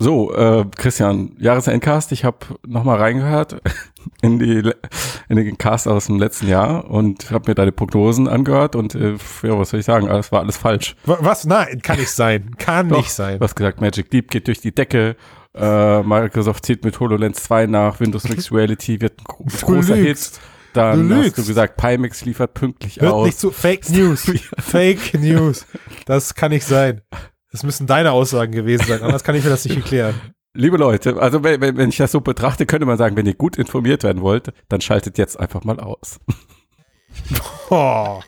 So, äh, Christian, Jahresendcast, ich habe nochmal reingehört in, die, in den Cast aus dem letzten Jahr und habe mir deine Prognosen angehört und äh, ja, was soll ich sagen, das war alles falsch. Was? Nein, kann nicht sein. Kann Doch, nicht sein. Du hast gesagt, Magic Deep geht durch die Decke, äh, Microsoft zieht mit HoloLens 2 nach, Windows Mixed Reality wird ein gro Du großer Hit. lügst. Dann Du hast lügst. du gesagt, Pimax liefert pünktlich Hört aus. nicht zu Fake News. Fake News. Das kann nicht sein. Das müssen deine Aussagen gewesen sein, anders kann ich mir das nicht erklären. Liebe Leute, also wenn, wenn, ich das so betrachte, könnte man sagen, wenn ihr gut informiert werden wollt, dann schaltet jetzt einfach mal aus. Oh.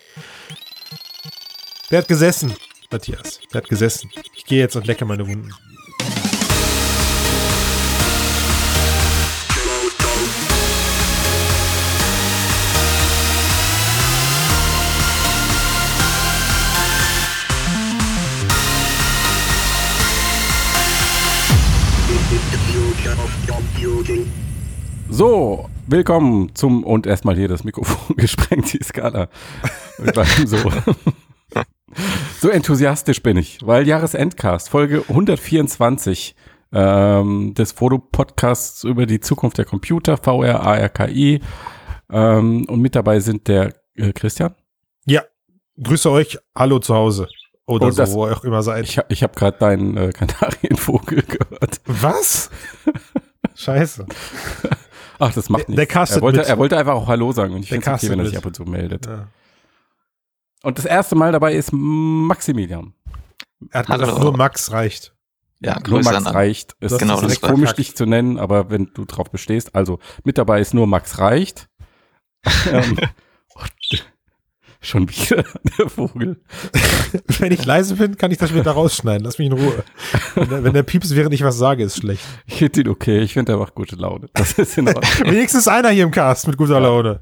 Der hat gesessen, Matthias. Der hat gesessen. Ich gehe jetzt und lecke meine Wunden. So, willkommen zum und erstmal hier das Mikrofon gesprengt, die Skala. So. so enthusiastisch bin ich, weil Jahresendcast, Folge 124 ähm, des Foto-Podcasts über die Zukunft der Computer, VR, AR, KI. Ähm, und mit dabei sind der äh, Christian. Ja, grüße euch. Hallo zu Hause. Oder Und so, das- wo ihr auch immer seid. Ich, hab- ich habe gerade deinen äh, Kanarienvogel gehört. Was? Scheiße. Ach, das macht Der- nichts. der castet er, wollte, mit. er wollte einfach auch Hallo sagen und ich Der finde es okay, wenn er sich ab und zu meldet. Ja. Und das erste Mal dabei ist Maximilian. Er hat Hallo. gesagt, nur Max reicht. Ja, Nur Grüße Max an reicht. Es Das ist genau, das war komisch, dich zu nennen, aber wenn du drauf bestehst, also mit dabei ist nur Max reicht. schon wieder der Vogel. Wenn ich leise bin, kann ich das wieder rausschneiden. Lass mich in Ruhe. Wenn der, wenn der Pieps, während ich was sage, ist schlecht. Ich finde ihn okay, ich finde, er macht gute Laune. Das ist in Ordnung. Wenigstens einer hier im Cast mit guter Laune.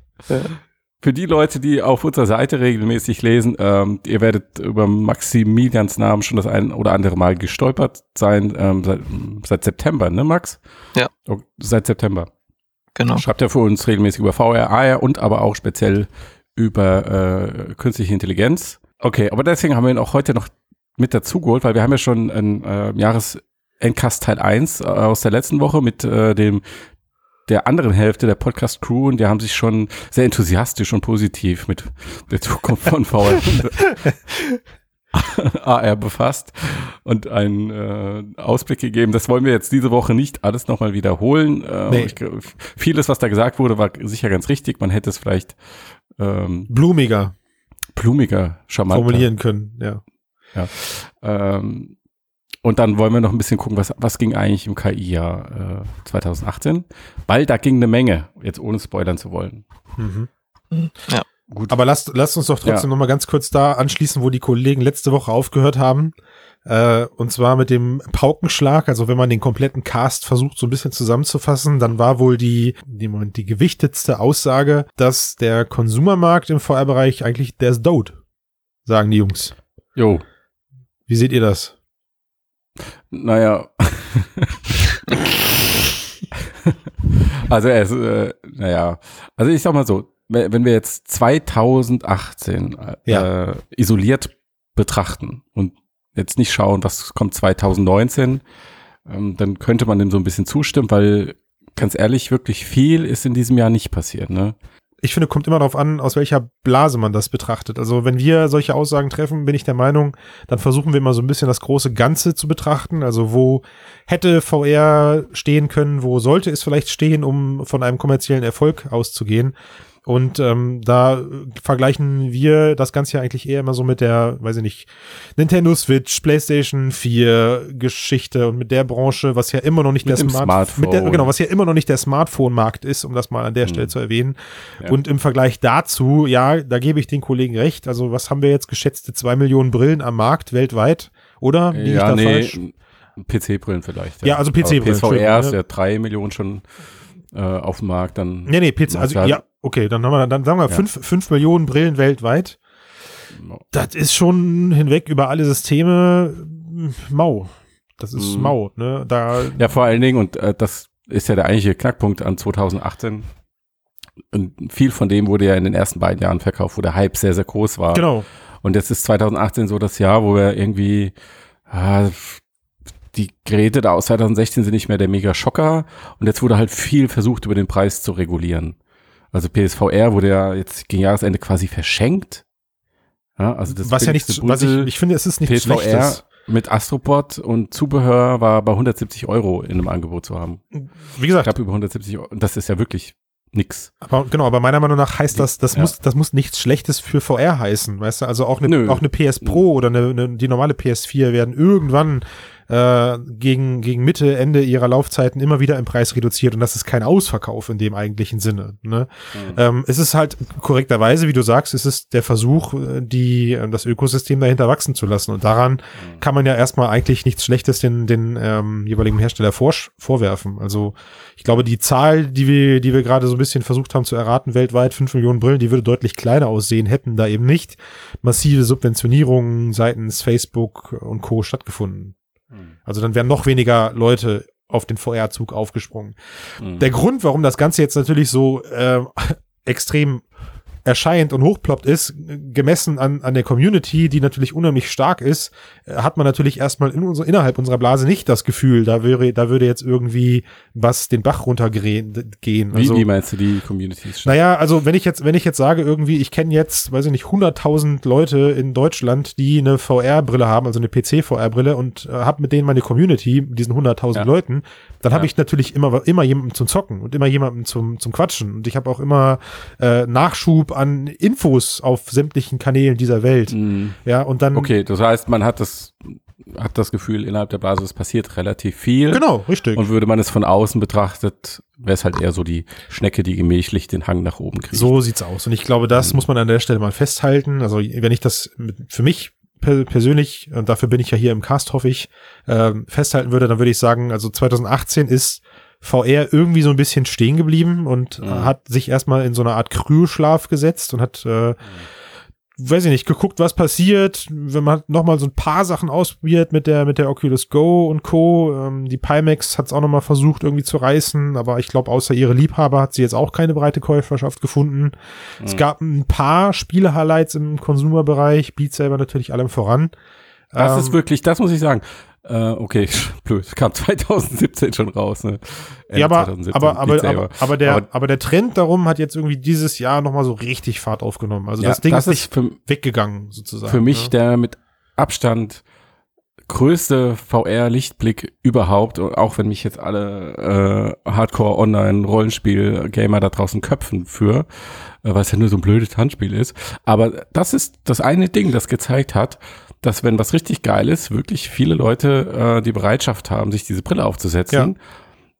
Für die Leute, die auf unserer Seite regelmäßig lesen, ähm, ihr werdet über Maximilians Namen schon das ein oder andere Mal gestolpert sein, ähm, seit, seit September, ne, Max? Ja. Oh, seit September. Genau. Schreibt er für uns regelmäßig über VR, AR und aber auch speziell über äh, künstliche Intelligenz. Okay, aber deswegen haben wir ihn auch heute noch mit dazu geholt, weil wir haben ja schon ein äh, Jahresendcast Teil 1 äh, aus der letzten Woche mit äh, dem der anderen Hälfte der Podcast Crew und die haben sich schon sehr enthusiastisch und positiv mit der Zukunft von VR und AR befasst und einen äh, Ausblick gegeben. Das wollen wir jetzt diese Woche nicht alles nochmal wiederholen. Äh, Nee. ich, vieles, was da gesagt wurde, war sicher ganz richtig. Man hätte es vielleicht ähm, Blumiger blumiger, charmanter. formulieren können. Ja. Ähm, und dann wollen wir noch ein bisschen gucken, was, was ging eigentlich im KI-Jahr äh, 2018. Weil da ging eine Menge, jetzt ohne spoilern zu wollen. Mhm. Ja. Gut. Aber lasst, lasst uns doch trotzdem Ja. noch mal ganz kurz da anschließen, wo die Kollegen letzte Woche aufgehört haben. Äh, und zwar mit dem Paukenschlag. Also wenn man den kompletten Cast versucht, so ein bisschen zusammenzufassen, dann war wohl die, die, Moment, die gewichtetste Aussage, dass der Konsumermarkt im VR-Bereich eigentlich, der ist tot. Sagen die Jungs. Jo, Wie seht ihr das? naja. also ist, äh, naja, also ich sag mal so, wenn wenn wir jetzt 2018 äh, Ja. äh, isoliert betrachten und jetzt nicht schauen, was kommt 2019, ähm, dann könnte man dem so ein bisschen zustimmen, weil ganz ehrlich, wirklich viel ist in diesem Jahr nicht passiert, ne? ich finde, kommt immer darauf an, aus welcher Blase man das betrachtet. Also wenn wir solche Aussagen treffen, bin ich der Meinung, dann versuchen wir mal so ein bisschen das große Ganze zu betrachten. Also wo hätte VR stehen können, wo sollte es vielleicht stehen, um von einem kommerziellen Erfolg auszugehen. Und ähm, da vergleichen wir das Ganze ja eigentlich eher immer so mit der, weiß ich nicht, Nintendo Switch, PlayStation 4 Geschichte und mit der Branche, was ja immer noch nicht Mit der Smart mit der, Smartphone. genau, was ja immer noch nicht der Smartphone-Markt ist, um das mal an der Hm. Stelle zu erwähnen. Ja. Und im Vergleich dazu, ja, da gebe ich den Kollegen recht. Also was haben wir jetzt geschätzte zwei Millionen Brillen am Markt weltweit, oder? Liege ich da falsch? PC-Brillen vielleicht. Ja, also PC-Brillen, PSVR ist Entschuldigung, ja drei Millionen schon äh, auf dem Markt, dann Nee, nee, PC, also Ja, ja, okay, dann haben wir, dann sagen wir Ja. fünf, fünf Millionen Brillen weltweit. Das ist schon hinweg über alle Systeme mm, mau. Das ist Mhm. mau, ne? Da, Ja, vor allen Dingen, und äh, das ist ja der eigentliche Knackpunkt an 2018. Und viel von dem wurde ja in den ersten beiden Jahren verkauft, wo der Hype sehr, sehr groß war. genau. Und jetzt ist 2018 so das Jahr, wo wir irgendwie ah, die Geräte da aus 2016 sind nicht mehr der Mega-Schocker und jetzt wurde halt viel versucht, über den Preis zu regulieren. Also PSVR wurde ja jetzt gegen Jahresende quasi verschenkt. Ja, also das was ja nichts, was ich, ich finde, es ist nichts PSVR Schlechtes. mit Astrobot und Zubehör war bei 170 Euro in einem Angebot zu haben. Wie gesagt. Ich glaube über 170 Euro. Das ist ja wirklich nix. Aber genau, aber meiner Meinung nach heißt das, das ja. muss, das muss nichts Schlechtes für VR heißen, weißt du? Also auch eine, auch eine PS Pro oder eine, eine, die normale PS4 werden irgendwann äh, gegen, gegen Mitte, Ende ihrer Laufzeiten immer wieder im Preis reduziert und das ist kein Ausverkauf in dem eigentlichen Sinne. Ne? Mhm. Ähm, es ist halt korrekterweise, wie du sagst, es ist der Versuch, äh, die, äh, das Ökosystem dahinter wachsen zu lassen und daran mhm. kann man ja erstmal eigentlich nichts Schlechtes den, den ähm, jeweiligen Hersteller vor, vorwerfen. Also ich glaube, die Zahl, die wir, die wir gerade so ein bisschen versucht haben zu erraten, weltweit, fünf Millionen Brillen, die würde deutlich kleiner aussehen, hätten da eben nicht massive Subventionierungen seitens Facebook und Co. stattgefunden. Mhm. Also dann wären noch weniger Leute auf den VR-Zug aufgesprungen. Mhm. Der Grund, warum das Ganze jetzt natürlich so äh, extrem erscheint und hochploppt ist, gemessen an, an der Community, die natürlich unheimlich stark ist, äh, hat man natürlich erstmal in unser, innerhalb unserer Blase nicht das Gefühl, da wäre, da würde jetzt irgendwie was den Bach runtergehen. Also, wie, wie meinst du die Community? Ist naja, also wenn ich jetzt, wenn ich jetzt sage, irgendwie, ich kenne jetzt, weiß ich nicht, 100.000 Leute in Deutschland, die eine VR-Brille haben, also eine PC-VR-Brille und äh, habe mit denen meine Community, mit diesen 100.000 ja. Leuten, dann ja. habe ich natürlich immer, immer jemanden zum Zocken und immer jemanden zum, zum Quatschen und ich habe auch immer äh, Nachschub an Infos auf sämtlichen Kanälen dieser Welt. Mhm. Ja, und dann. Okay, das heißt, man hat das, hat das Gefühl, innerhalb der Basis passiert relativ viel. Genau, richtig. Und würde man es von außen betrachtet, wäre es halt eher so die Schnecke, die gemächlich den Hang nach oben kriegt. So sieht's aus. Und ich glaube, das mhm. muss man an der Stelle mal festhalten. Also, wenn ich das für mich persönlich, und dafür bin ich ja hier im Cast, hoffe ich, äh, festhalten würde, dann würde ich sagen, also 2018 ist VR irgendwie so ein bisschen stehen geblieben und mhm. hat sich erstmal in so eine Art Krühlschlaf gesetzt und hat, äh, mhm. weiß ich nicht, geguckt, was passiert. Wenn man nochmal so ein paar Sachen ausprobiert mit der, mit der Oculus Go und Co. Ähm, die Pimax hat es auch nochmal versucht irgendwie zu reißen, aber ich glaube, außer ihre Liebhaber hat sie jetzt auch keine breite Käuferschaft gefunden. Mhm. Es gab ein paar Spiele-Highlights im Consumer-Bereich, Beat selber natürlich allem voran. Das ähm, ist wirklich, das muss ich sagen. Äh, okay, blöd. Kam 2017 schon raus. Ne? ja, aber, aber, aber, aber, aber, der, aber, aber, der Trend darum hat jetzt irgendwie dieses Jahr nochmal so richtig Fahrt aufgenommen. Also ja, das Ding das ist nicht für, weggegangen, sozusagen. Für mich ne? der mit Abstand größte VR-Lichtblick überhaupt, auch wenn mich jetzt alle äh, Hardcore-Online-Rollenspiel-Gamer da draußen köpfen für, äh, weil es ja nur so ein blödes Handspiel ist. Aber das ist das eine Ding, das gezeigt hat, dass wenn was richtig geil ist, wirklich viele Leute äh, die Bereitschaft haben, sich diese Brille aufzusetzen. Ja.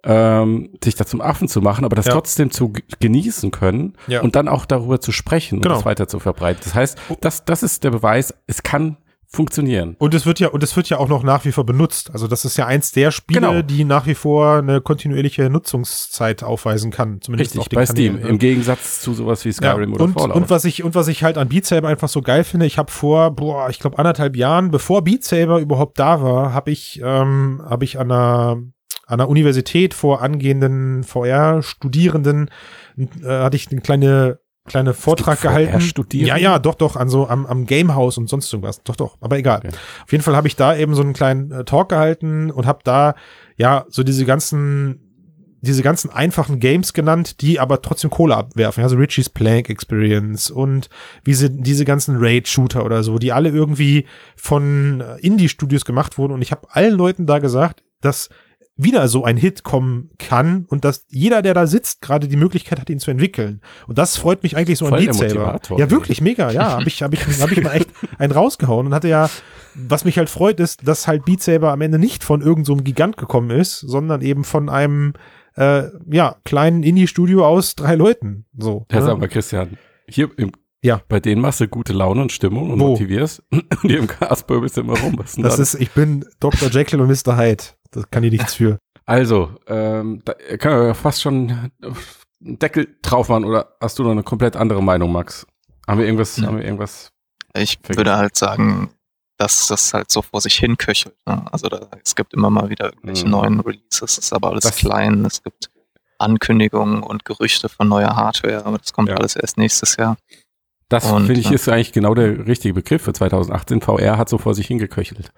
Ähm, sich da zum Affen zu machen, aber das ja. trotzdem zu genießen können ja. und dann auch darüber zu sprechen genau. und das weiter zu verbreiten. Das heißt, das, das ist der Beweis, es kann funktionieren. Und es wird ja, und es wird ja auch noch nach wie vor benutzt. Also das ist ja eins der Spiele, genau. die nach wie vor eine kontinuierliche Nutzungszeit aufweisen kann. Zumindest Richtig, bei Steam. Kanälen. Im Gegensatz zu sowas wie Skyrim ja, oder und, Fallout. Und was ich, und was ich halt an Beat Saber einfach so geil finde, ich habe vor, boah, ich glaube anderthalb Jahren, bevor Beat Saber überhaupt da war, habe ich, ähm, habe ich an einer, an einer Universität vor angehenden VR-Studierenden, äh, hatte ich eine kleine kleine Vortrag gehalten. Ja, ja, doch, doch, an so am, am Gamehouse und sonst irgendwas. Doch, doch, aber egal. Okay. Auf jeden Fall habe ich da eben so einen kleinen äh, Talk gehalten und habe da ja so diese ganzen diese ganzen einfachen Games genannt, die aber trotzdem Kohle abwerfen. Also Richie's Plank Experience und wie sie, diese ganzen Raid-Shooter oder so, die alle irgendwie von äh, Indie-Studios gemacht wurden. Und ich habe allen Leuten da gesagt, dass wieder so ein Hit kommen kann und dass jeder, der da sitzt, gerade die Möglichkeit hat, ihn zu entwickeln. Und das freut mich eigentlich so Voll an Beat Saber. Ja, wirklich mega. Ja, habe ich, hab ich, hab ich mal echt einen rausgehauen und hatte ja, was mich halt freut, ist, dass halt Beat Saber am Ende nicht von irgendeinem so Gigant gekommen ist, sondern eben von einem äh, ja kleinen Indie-Studio aus drei Leuten. So. Ja, ne? sag mal, Christian, hier im ja. Bei denen machst du gute Laune und Stimmung und Wo? motivierst. Und hier im Casper bist du immer rum. Was das ist, ich bin Dr. Jekyll und Mr. Hyde. Das kann ich nichts für. Also, ähm, da kann ja fast schon einen Deckel drauf machen oder hast du noch eine komplett andere Meinung, Max? Haben wir irgendwas, ja. haben wir irgendwas? Ich vergessen? würde halt sagen, dass das halt so vor sich hin köchelt. Ne? Also da, es gibt immer mal wieder irgendwelche hm. neuen Releases, es ist aber alles das klein, es gibt Ankündigungen und Gerüchte von neuer Hardware, aber das kommt ja. alles erst nächstes Jahr. Das finde ich ist eigentlich genau der richtige Begriff für 2018. VR hat so vor sich hingeköchelt.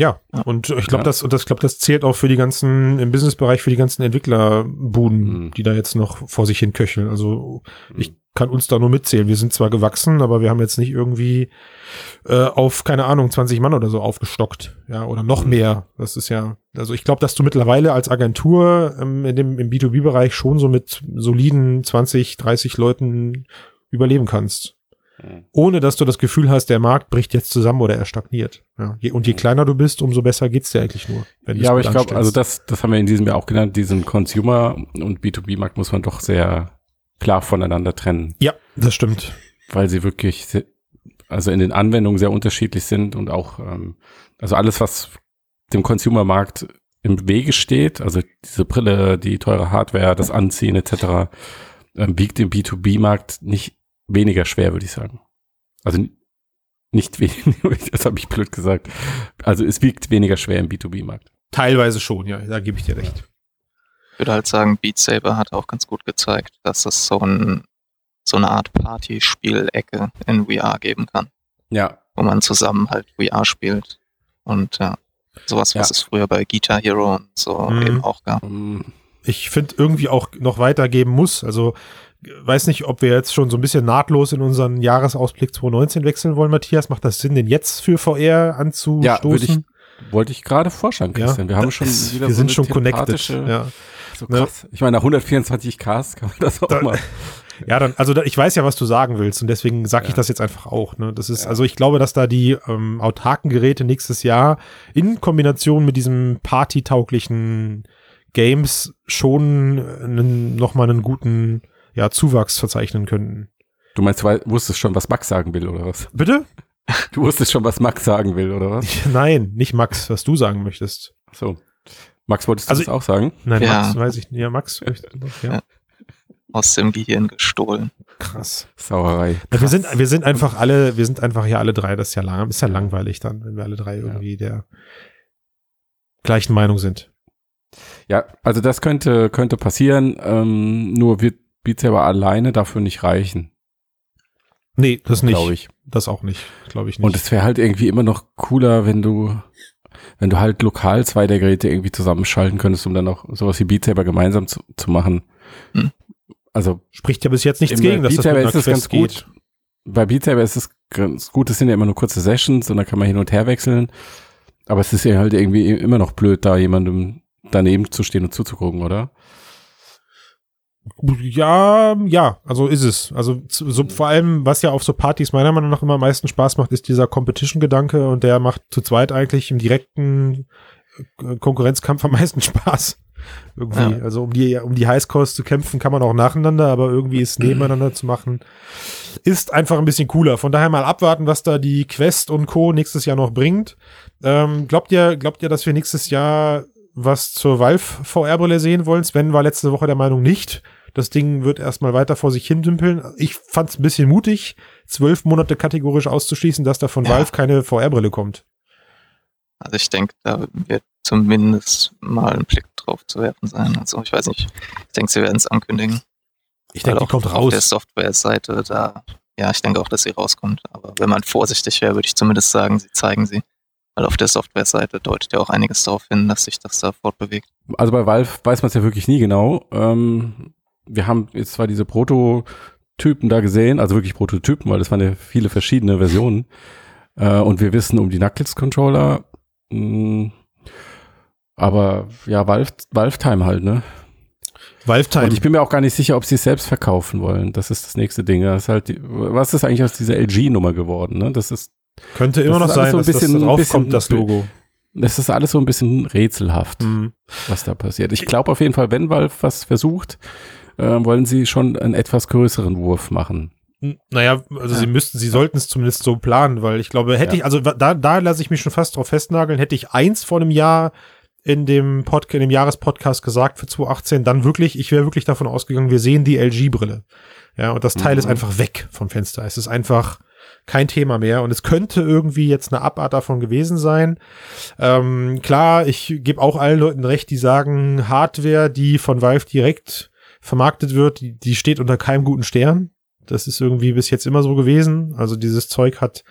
Ja, Ja. und ich glaube, Ja. das, und das, ich glaube, das zählt auch für die ganzen, im Businessbereich für die ganzen Entwicklerbuden, Mhm. die da jetzt noch vor sich hin köcheln. Also Mhm. ich kann uns da nur mitzählen. Wir sind zwar gewachsen, aber wir haben jetzt nicht irgendwie äh, auf, keine Ahnung, 20 Mann oder so aufgestockt. Ja, oder noch Mhm. mehr. Das ist ja, also ich glaube, dass du mittlerweile als Agentur ähm, in dem, im B2B-Bereich schon so mit soliden 20, 30 Leuten überleben kannst. Mhm. Ohne dass du das Gefühl hast, der Markt bricht jetzt zusammen oder er stagniert. Ja, und je kleiner du bist, umso besser geht's dir eigentlich nur. Ja, aber ich glaube, also das, das haben wir in diesem Jahr auch genannt, diesen Consumer- und B2B-Markt muss man doch sehr klar voneinander trennen, Ja, das stimmt. weil sie wirklich, also in den Anwendungen sehr unterschiedlich sind und auch, ähm, also alles, was dem Consumer-Markt im Wege steht, also diese Brille, die teure Hardware, das Anziehen etc., ähm, wiegt im B2B-Markt nicht weniger schwer, würde ich sagen. Also nicht weniger, das habe ich blöd gesagt. Also es wiegt weniger schwer im B2B-Markt. Teilweise schon, ja, da gebe ich dir recht. Ich würde halt sagen, Beat Saber hat auch ganz gut gezeigt, dass es so, ein, so eine Art Partyspielecke in VR geben kann, Ja, wo man zusammen halt VR spielt. Und ja, sowas, was Ja. es früher bei Guitar Hero und so Mhm. eben auch gab. ähm, Ich finde irgendwie auch noch weitergeben muss. Also weiß nicht, ob wir jetzt schon so ein bisschen nahtlos in unseren Jahresausblick 2019 wechseln wollen, Matthias. Macht das Sinn, den jetzt für VR anzustoßen? Ja, würde ich wollte ich gerade vorschlagen, Christian. wir haben schon ist- wieder wir so sind schon connected. Ja. So Ne? krass. Ich meine, nach 124 Ks kann man das auch Da- mal. Ja, dann, also da, ich weiß ja, was du sagen willst und deswegen sage ich Ja. das jetzt einfach auch. Ne? Das ist, Ja. also ich glaube, dass da die ähm, autarken Geräte nächstes Jahr in Kombination mit diesem partytauglichen Games schon einen, nochmal einen guten ja, Zuwachs verzeichnen könnten. Du meinst, du wei- wusstest schon, was Max sagen will, oder was? Bitte? Du wusstest schon, was Max sagen will, oder was? Nein, nicht Max, was du sagen möchtest. So. Max, wolltest du Also- das auch sagen? Nein, Ja. Max, weiß ich nicht. Ja, Max. Ja, Ja. Aus dem Gehirn gestohlen. krass. Sauerei. Ja, wir sind, wir sind einfach alle, wir sind einfach hier alle drei, das ist ja lang, ist ja langweilig dann, wenn wir alle drei Ja. irgendwie der gleichen Meinung sind. Ja, also das könnte, könnte passieren, ähm, nur wird Beat Saber alleine dafür nicht reichen, Nee, das nicht. glaube ich. Das auch nicht, glaube ich nicht. Und es wäre halt irgendwie immer noch cooler, wenn du, wenn du halt lokal zwei der Geräte irgendwie zusammenschalten könntest, um dann auch sowas wie Beat Saber gemeinsam zu, zu machen. Hm. Also spricht ja bis jetzt nichts gegen, dass Beat das Saber mit ist ganz geht. gut. bei Beat Saber ist es ganz gut, es sind ja immer nur kurze Sessions und dann kann man hin und her wechseln. Aber es ist ja halt irgendwie immer noch blöd, da jemandem daneben zu stehen und zuzugucken, oder? Ja, ja, also ist es. Also so, vor allem, was ja auf so Partys meiner Meinung nach immer am meisten Spaß macht, ist dieser Competition-Gedanke und der macht zu zweit eigentlich im direkten äh, Konkurrenzkampf am meisten Spaß. Irgendwie. Ja. Also um die, um die Highscores zu kämpfen, kann man auch nacheinander, aber irgendwie ist nebeneinander zu machen, ist einfach ein bisschen cooler. Von daher mal abwarten, was da die Quest und Co. nächstes Jahr noch bringt. Ähm, glaubt ihr, glaubt ihr, dass wir nächstes Jahr was zur Valve VR-Brille sehen wollen? Sven war letzte Woche der Meinung nicht. Das Ding wird erstmal weiter vor sich hin dümpeln. Ich fand es ein bisschen mutig, zwölf Monate kategorisch auszuschließen, dass da von Ja. Valve keine VR-Brille kommt. Also ich denke, da wird zumindest mal ein Blick drauf zu werfen sein. Also ich weiß nicht. Ich denke, sie werden es ankündigen. Ich denke, die kommt Auf der raus. Software-Seite, da, ja, ich denke auch, dass sie rauskommt. Aber wenn man vorsichtig wäre, würde ich zumindest sagen, sie zeigen sie. Weil auf der Software-Seite deutet ja auch einiges darauf hin, dass sich das da fortbewegt. Also bei Valve weiß man es ja wirklich nie genau. Ähm, wir haben jetzt zwar diese Prototypen da gesehen, also wirklich Prototypen, weil das waren ja viele verschiedene Versionen. Äh, und wir wissen um die Knuckles-Controller. mh, Aber ja, Valve, Valve Time halt, ne? Valve Time. Und ich bin mir auch gar nicht sicher, ob sie es selbst verkaufen wollen. Das ist das nächste Ding. Das ist halt die, was ist eigentlich aus dieser LG-Nummer geworden, ne? Das ist, Könnte immer das noch sein, so ein dass bisschen- das da drauf bisschen- kommt, das Logo. das ist alles so ein bisschen rätselhaft. Mhm. was da passiert. Ich glaube auf jeden Fall, wenn Valve was versucht, äh, wollen sie schon einen etwas größeren Wurf machen. N- Naja, also Ja. sie müssten, sie sollten es zumindest so planen, weil ich glaube, hätte Ja. ich, also da, da lasse ich mich schon fast drauf festnageln, hätte ich eins vor einem Jahr in dem Podcast, in dem Jahrespodcast gesagt für 2018, dann wirklich, ich wäre wirklich davon ausgegangen, wir sehen die LG-Brille. Ja, und das Teil Mhm. ist einfach weg vom Fenster. Es ist einfach kein Thema mehr und es könnte irgendwie jetzt eine Abart davon gewesen sein. Ähm, klar, ich gebe auch allen Leuten recht, die sagen, Hardware, die von Valve direkt vermarktet wird, die, die steht unter keinem guten Stern. Das ist irgendwie bis jetzt immer so gewesen. Also dieses Zeug hat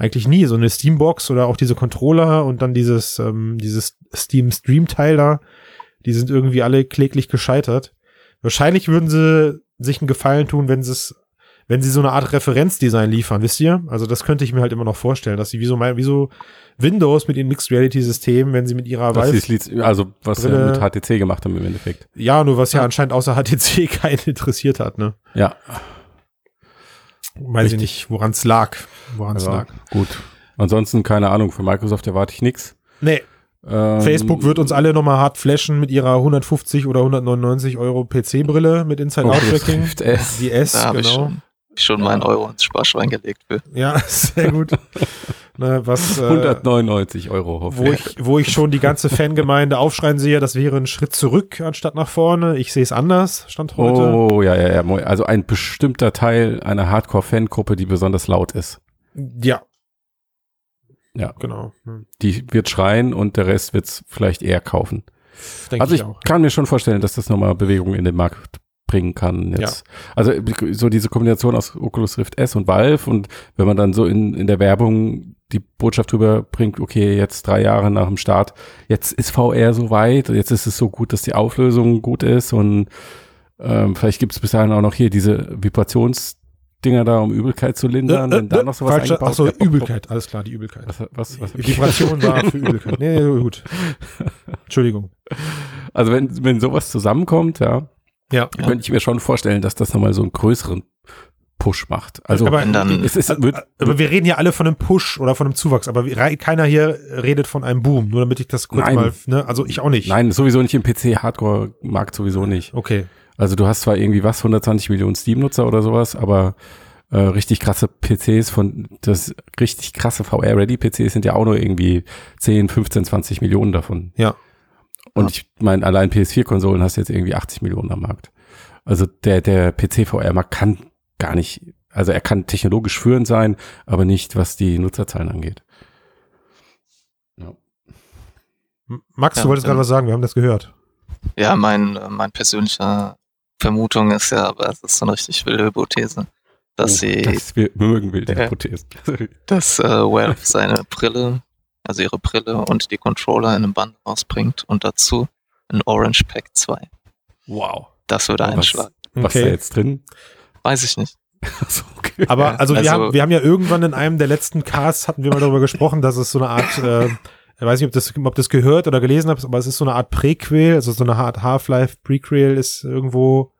Eigentlich nie. So eine Steambox oder auch diese Controller und dann dieses, ähm, dieses Steam Stream Teil da, die sind irgendwie alle kläglich gescheitert. Wahrscheinlich würden sie sich einen Gefallen tun, wenn sie es, wenn sie so eine Art Referenzdesign liefern, wisst ihr? Also das könnte ich mir halt immer noch vorstellen, dass sie wie so, mein, wie so Windows mit ihrem Mixed Reality System, wenn sie mit ihrer Das Valve, also was Brille- mit HTC gemacht haben im Endeffekt. ja, nur was ja anscheinend außer HTC keinen interessiert hat, ne? Ja, Weiß ich Richtig. nicht, woran es lag. Woran es ja lag. gut. Ansonsten keine Ahnung, für Microsoft erwarte ich nichts. Nee, Ähm, Facebook wird uns alle nochmal hart flashen mit ihrer 150 oder 199 Euro PC-Brille mit Inside-Out-Tracking. S. Die S, ich genau. Schon, schon meinen Euro ins Sparschwein gelegt für. Ja, sehr gut. ne, was, äh, 199 Euro hoffe wo ich, wo ich schon die ganze Fangemeinde aufschreien sehe, das wäre ein Schritt zurück anstatt nach vorne. Ich sehe es anders, stand heute. Oh, ja, ja, ja. Also ein bestimmter Teil einer Hardcore-Fangruppe, die besonders laut ist. Ja. Ja. Genau. Hm, Die wird schreien und der Rest wird's vielleicht eher kaufen. Denke also ich ich auch. kann mir schon vorstellen, dass das nochmal Bewegung in den Markt bringen kann jetzt. Also so diese Kombination aus Oculus Rift S und Valve und wenn man dann so in, in der Werbung die Botschaft drüber bringt, okay, jetzt drei Jahre nach dem Start, jetzt ist VR so weit, jetzt ist es so gut, dass die Auflösung gut ist und ähm, vielleicht gibt es bis dahin auch noch hier diese Vibrationsdinger da, um Übelkeit zu lindern, wenn da noch sowas Falsche, eingebaut Achso. Übelkeit, alles klar, die Übelkeit. Was, was, was, Vibration war für Übelkeit. Nee, nee, gut. Entschuldigung. Also wenn, wenn sowas zusammenkommt, ja, Ja. könnte ich mir schon vorstellen, dass das nochmal so einen größeren Push macht. Also aber, dann- es ist, wird, aber wir reden ja alle von einem Push oder von einem Zuwachs, aber keiner hier redet von einem Boom, nur damit ich das kurz Nein. mal, ne, also ich auch nicht. nein, sowieso nicht im PC-Hardcore-Markt sowieso nicht. Okay. Also du hast zwar irgendwie was, 120 Millionen Steam-Nutzer oder sowas, aber äh, richtig krasse PCs von, das richtig krasse VR-Ready-PCs sind ja auch nur irgendwie 10, 15, 20 Millionen davon. Ja. Und Ja. ich meine, allein PS4-Konsolen hast du jetzt irgendwie 80 Millionen am Markt. Also der, der PC-VR-Markt kann gar nicht, also er kann technologisch führend sein, aber nicht, was die Nutzerzahlen angeht. M- Max, Ja, du wolltest dann- gerade was sagen, wir haben das gehört. Ja, mein, mein persönlicher Vermutung ist ja, aber es ist so eine richtig wilde Hypothese, dass Oh, sie, das wir mögen wilde Ja. Hypothesen. dass äh, Valve seine Brille, also ihre Brille und die Controller in einem Band rausbringt und dazu ein Orange Pack 2. wow. Das würde Oh, was- einschlagen. Was ist da jetzt drin? Weiß ich nicht. Achso, okay. Aber Ja, also, wir, also- haben, wir haben ja irgendwann in einem der letzten Casts hatten wir mal darüber gesprochen, dass es so eine Art, äh, ich weiß nicht, ob das, ob das gehört oder gelesen habt, aber es ist so eine Art Prequel, also so eine Art Half-Life Prequel ist irgendwo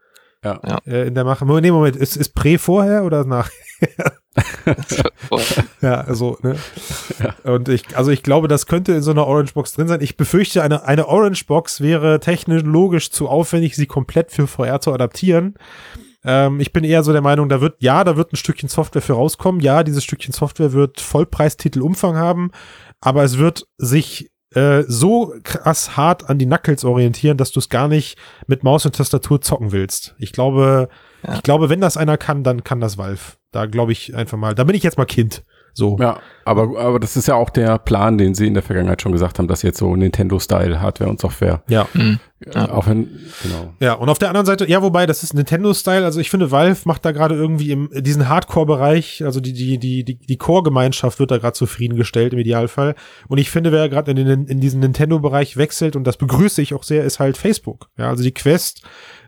Ja. Ja. äh, in der Mache. Nee, Moment, ist, ist Prä vorher oder nach? Ja, also, ne? Und ich, also ich glaube, das könnte in so einer Orange Box drin sein. Ich befürchte, eine, eine Orange Box wäre technologisch zu aufwendig, sie komplett für VR zu adaptieren. Ähm, ich bin eher so der Meinung, da wird, ja, da wird ein Stückchen Software für rauskommen. Ja, dieses Stückchen Software wird Vollpreistitel-Umfang haben, aber es wird sich äh, so krass hart an die Knuckles orientieren, dass du es gar nicht mit Maus und Tastatur zocken willst. Ich glaube, Ja. ich glaube, wenn das einer kann, dann kann das Valve. Da glaube ich einfach mal, da bin ich jetzt mal Kind. So. Ja, aber, aber das ist ja auch der Plan, den sie in der Vergangenheit schon gesagt haben, dass jetzt so Nintendo-Style Hardware und Software, Ja. Hm. äh, Ja. auch wenn, genau. Ja, und auf der anderen Seite, ja, wobei, das ist Nintendo-Style. Also ich finde, Valve macht da gerade irgendwie im diesen Hardcore-Bereich, also die, die, die, die, die Core-Gemeinschaft wird da gerade zufriedengestellt im Idealfall. Und ich finde, wer gerade in, den, in diesen Nintendo-Bereich wechselt, und das begrüße ich auch sehr, ist halt Facebook. Ja, also die Quest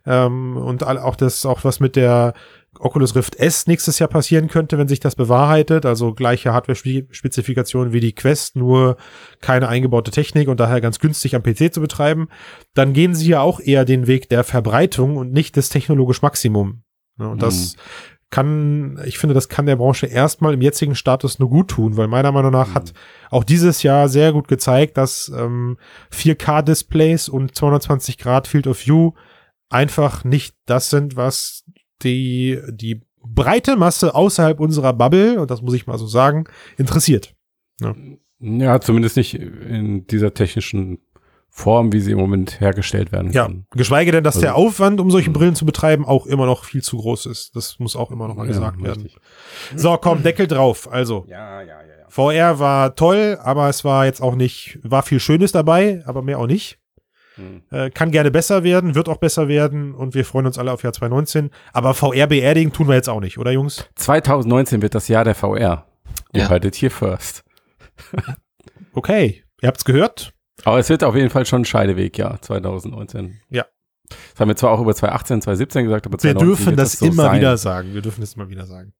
ähm, und all, auch das, auch was mit der Oculus Rift S nächstes Jahr passieren könnte, wenn sich das bewahrheitet. Also gleiche Hardware-Spezifikationen wie die Quest, nur keine eingebaute Technik und daher ganz günstig am PC zu betreiben. Dann gehen sie ja auch eher den Weg der Verbreitung und nicht des technologisch Maximum. Ne, Und das kann, ich finde, das kann der Branche erstmal im jetzigen Status nur gut tun, weil meiner Meinung nach hat auch dieses Jahr sehr gut gezeigt, dass ähm, 4K-Displays und 220 Grad Field of View einfach nicht das sind, was die, die breite Masse außerhalb unserer Bubble, und das muss ich mal so sagen, interessiert. Ja, zumindest nicht in dieser technischen Form, wie sie im Moment hergestellt werden Ja, kann. geschweige denn, dass Also- der Aufwand, um solche Mhm. Brillen zu betreiben, auch immer noch viel zu groß ist. Das muss auch immer noch mal gesagt ja, werden. richtig. So, komm, Deckel drauf. Also, Ja, ja, ja, ja. VR war toll, aber es war jetzt auch nicht, war viel Schönes dabei, aber mehr auch nicht. Hm. Äh, kann gerne besser werden, wird auch besser werden und wir freuen uns alle auf Jahr 2019. Aber VR beerdigen tun wir jetzt auch nicht, oder Jungs? 2019 wird das Jahr der VR. You Ja. heard it here first. Okay, ihr habt's gehört. Aber es wird auf jeden Fall schon ein Scheideweg, ja, 2019. Ja. Das haben wir zwar auch über 2018, 2017 gesagt, aber Wir 2019 dürfen wird das so immer sein. wieder sagen. Wir dürfen das immer wieder sagen.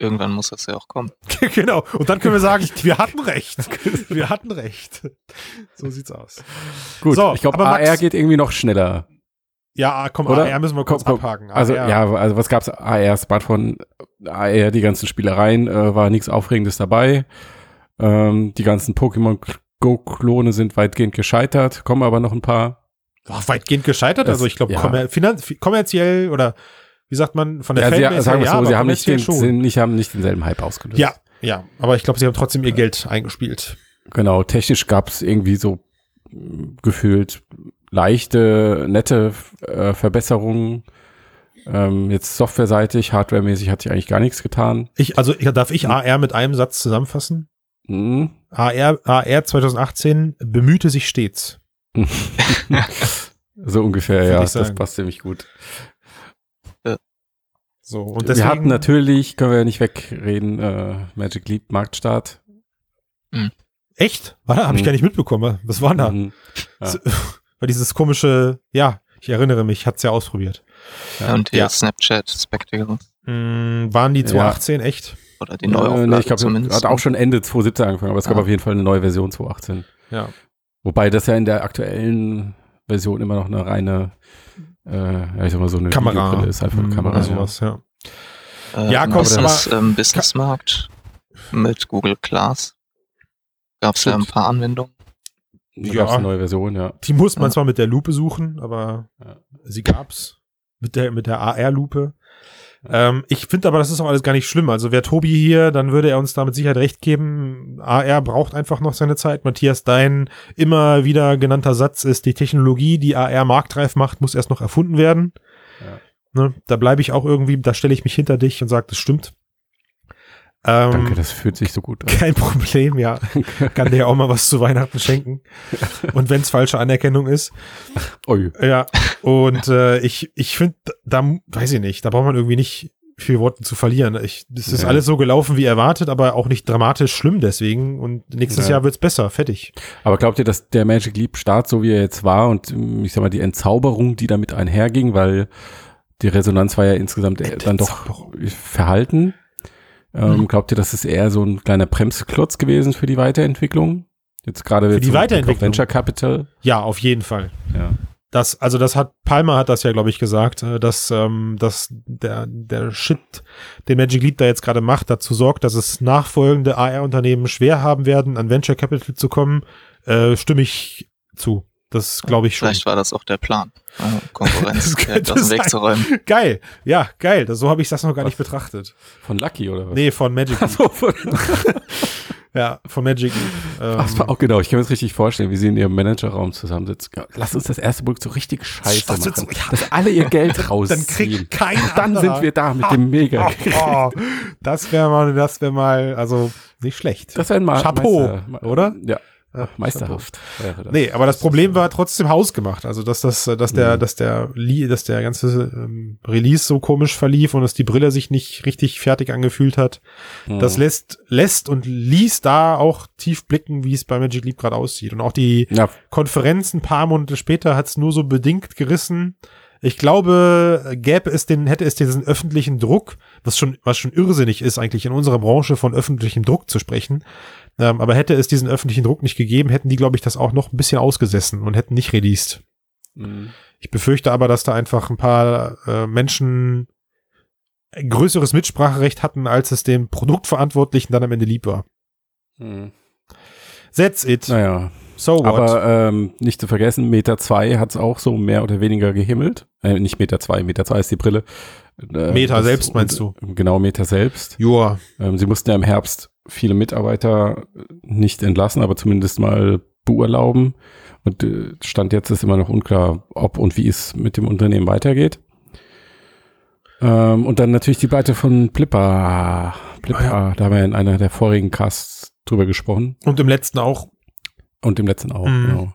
Irgendwann muss das ja auch kommen. genau. Und dann können wir sagen, wir hatten recht. Wir hatten recht. So sieht's aus. Gut, So, ich glaube, aber Max- AR geht irgendwie noch schneller. Ja, komm, Oder? AR müssen wir kurz Komm, komm. abhaken. Also AR. ja, also was gab's? AR, Smartphone, AR, die ganzen Spielereien, äh, war nichts Aufregendes dabei. Ähm, die ganzen Pokémon Go-Klone sind weitgehend gescheitert, kommen aber noch ein paar. War weitgehend gescheitert. Das- also ich glaube, ja. kommer finanz- kommerziell oder wie sagt man, von der Ja, sie, Fanbase sagen wir her, so, aber sie haben nicht, den, sind nicht, haben nicht denselben Hype ausgelöst. Ja, ja. Aber ich glaube, sie haben trotzdem ihr Geld eingespielt. Genau, technisch gab's irgendwie so mh, gefühlt leichte, nette äh, Verbesserungen. Ähm, jetzt softwareseitig, hardwaremäßig hat sich eigentlich gar nichts getan. Ich, also darf ich AR mit einem Satz zusammenfassen? Mhm. AR, AR 2018 bemühte sich stets. so ungefähr, ja, das sagen. passt ziemlich gut. So, und wir deswegen, hatten natürlich, können wir ja nicht wegreden, äh, Magic Leap Marktstart. echt? War da? Hab ich Mhm. gar nicht mitbekommen. Was war da? Mhm. Ja. So, War dieses komische, ja, ich erinnere mich, hat's ja ausprobiert. Ja. Und Ja. Snapchat Spectacles. Mm, waren die 2018 echt? Oder die Äh, Neuauflage nee, ich glaube, zumindest. hat auch schon Ende 2017 angefangen, aber es gab Ah. auf jeden Fall eine neue Version 2018. Ja. Wobei das ja in der aktuellen Version immer noch eine reine, äh, ja, ich sag mal so eine Kamera. Videobrille ist, einfach eine Mm, Kamera. Oder ja. sowas, ja. Äh, Ja, im komm, Business, ähm, Businessmarkt mit Google Glass gab es ja ein paar Anwendungen. Da Ja. gab's eine neue Version, ja. Die muss man Ja. zwar mit der Lupe suchen, aber Ja. sie gab's mit der mit der AR-Lupe. Ähm, ich finde aber, das ist auch alles gar nicht schlimm. Also wäre Tobi hier, dann würde er uns da mit Sicherheit recht geben. AR braucht einfach noch seine Zeit. Matthias, dein immer wieder genannter Satz ist, die Technologie, die AR marktreif macht, muss erst noch erfunden werden. Ja. Ne? Da bleibe ich auch irgendwie, da stelle ich mich hinter dich und sage, das stimmt. Ähm, Danke, das fühlt sich so gut an. kein Problem, ja. Kann dir ja auch mal was zu Weihnachten schenken. Und wenn es falsche Anerkennung ist. Oi. Ja, und äh, ich, ich finde, da weiß ich nicht, da braucht man irgendwie nicht viel Worte zu verlieren. Ich, das ist Ja. alles so gelaufen wie erwartet, aber auch nicht dramatisch schlimm deswegen. Und nächstes Ja. Jahr wird's besser, fertig. Aber glaubt ihr, dass der Magic Leap Start, so wie er jetzt war und ähm, ich sag mal die Entzauberung, die damit einherging, weil die Resonanz war ja insgesamt äh, dann doch verhalten. Ähm. Glaubt ihr, das ist eher so ein kleiner Bremsklotz gewesen für die Weiterentwicklung? Jetzt gerade Für die Weiterentwicklung? Venture Capital. Ja, auf jeden Fall. Ja. Das, also das hat, Palmer hat das ja, glaube ich, gesagt, äh, dass, ähm, dass der, der Shit, den Magic Leap da jetzt gerade macht, dazu sorgt, dass es nachfolgende AR-Unternehmen schwer haben werden, an Venture Capital zu kommen, äh, stimme ich zu. Das glaube ich schon. Vielleicht war das auch der Plan, äh, Konkurrenz Das könnte aus dem Weg sein. zu räumen. Geil. Ja, geil. Das, so habe ich das noch gar nicht betrachtet. Von Lucky oder was? Nee, von Magic so, von, Ja, von Magic. Ähm, Ach, das war auch genau. Ich kann mir das richtig vorstellen, wie sie in ihrem Managerraum zusammensitzen. Lass uns das erste Projekt so richtig scheiße Das wird machen, so- ja. dass alle ihr Geld rausziehen. dann kriegt kein Dann anderer. sind wir da mit dem Mega. Oh, oh, das wäre mal, das wäre mal, also nicht schlecht. Das wäre mal Chapeau, oder? Ja, Ja, meisterhaft. wäre das. Nee, aber das Problem war trotzdem hausgemacht. Also, dass das, dass der, Mhm. dass der, dass der ganze ähm, Release so komisch verlief und dass die Brille sich nicht richtig fertig angefühlt hat. Mhm. Das lässt, lässt und ließ da auch tief blicken, wie es bei Magic Leap gerade aussieht. Und auch die ja, Konferenz ein paar Monate später hat es nur so bedingt gerissen. Ich glaube, gäbe es den, hätte es diesen öffentlichen Druck, was schon, was schon irrsinnig ist, eigentlich in unserer Branche von öffentlichem Druck zu sprechen. Ähm, aber hätte es diesen öffentlichen Druck nicht gegeben, hätten die, glaube ich, das auch noch ein bisschen ausgesessen und hätten nicht released. Mhm. Ich befürchte aber, dass da einfach ein paar äh, Menschen ein größeres Mitspracherecht hatten, als es dem Produktverantwortlichen dann am Ende lieb war. Mhm. That's it. Naja, So what? aber ähm, nicht zu vergessen, Meter 2 hat es auch so mehr oder weniger gehimmelt. Äh, nicht Meter 2, Meter 2 ist die Brille. Äh, Meta selbst meinst du? Genau, Meta selbst. Joa. Ähm, sie mussten ja im Herbst viele Mitarbeiter nicht entlassen, aber zumindest mal beurlauben. Und äh, Stand jetzt ist immer noch unklar, ob und wie es mit dem Unternehmen weitergeht. Ähm, und dann natürlich die Pleite von Blipper. Blipper, Ah, da haben wir in einer der vorigen Casts drüber gesprochen. Und im letzten auch. Und im letzten auch, Mhm. genau.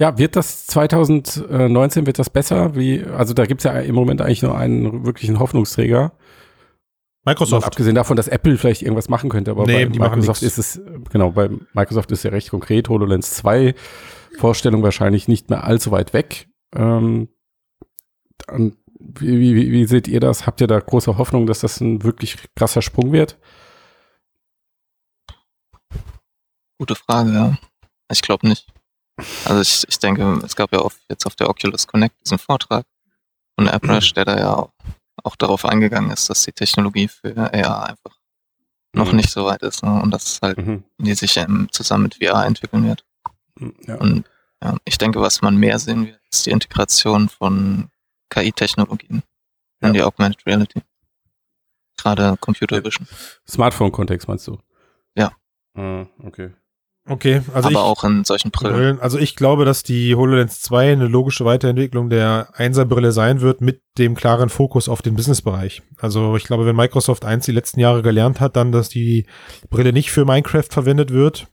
Ja, wird das 2019, wird das besser? Wie, also da gibt's ja im Moment eigentlich nur einen wirklichen Hoffnungsträger. Microsoft. abgesehen davon, dass Apple vielleicht irgendwas machen könnte, aber Nee, bei Microsoft ist es, genau, bei Microsoft ist ja recht konkret, HoloLens 2 Vorstellung wahrscheinlich nicht mehr allzu weit weg. Ähm, dann, wie, wie, wie seht ihr das? Habt ihr da große Hoffnung, dass das ein wirklich krasser Sprung wird? Gute Frage, ja. Ich glaube nicht. Also ich, ich denke, es gab ja auch jetzt auf der Oculus Connect diesen Vortrag von AppRush, der da ja auch, darauf eingegangen ist, dass die Technologie für AR einfach noch Mhm. nicht so weit ist ne? und dass es halt Mhm. die sich zusammen mit VR entwickeln wird. Ja. Und ja, ich denke, was man mehr sehen wird, ist die Integration von KI-Technologien Ja. in die Augmented Reality. Gerade Computer. Vision. Smartphone-Kontext meinst du? Ja. Ah, okay. Okay, also ich, aber auch in solchen Brillen. Brillen. Also ich glaube, dass die HoloLens 2 eine logische Weiterentwicklung der 1er Brille sein wird mit dem klaren Fokus auf den Businessbereich. Also ich glaube, wenn Microsoft eins die letzten Jahre gelernt hat, dann, dass die Brille nicht für Minecraft verwendet wird,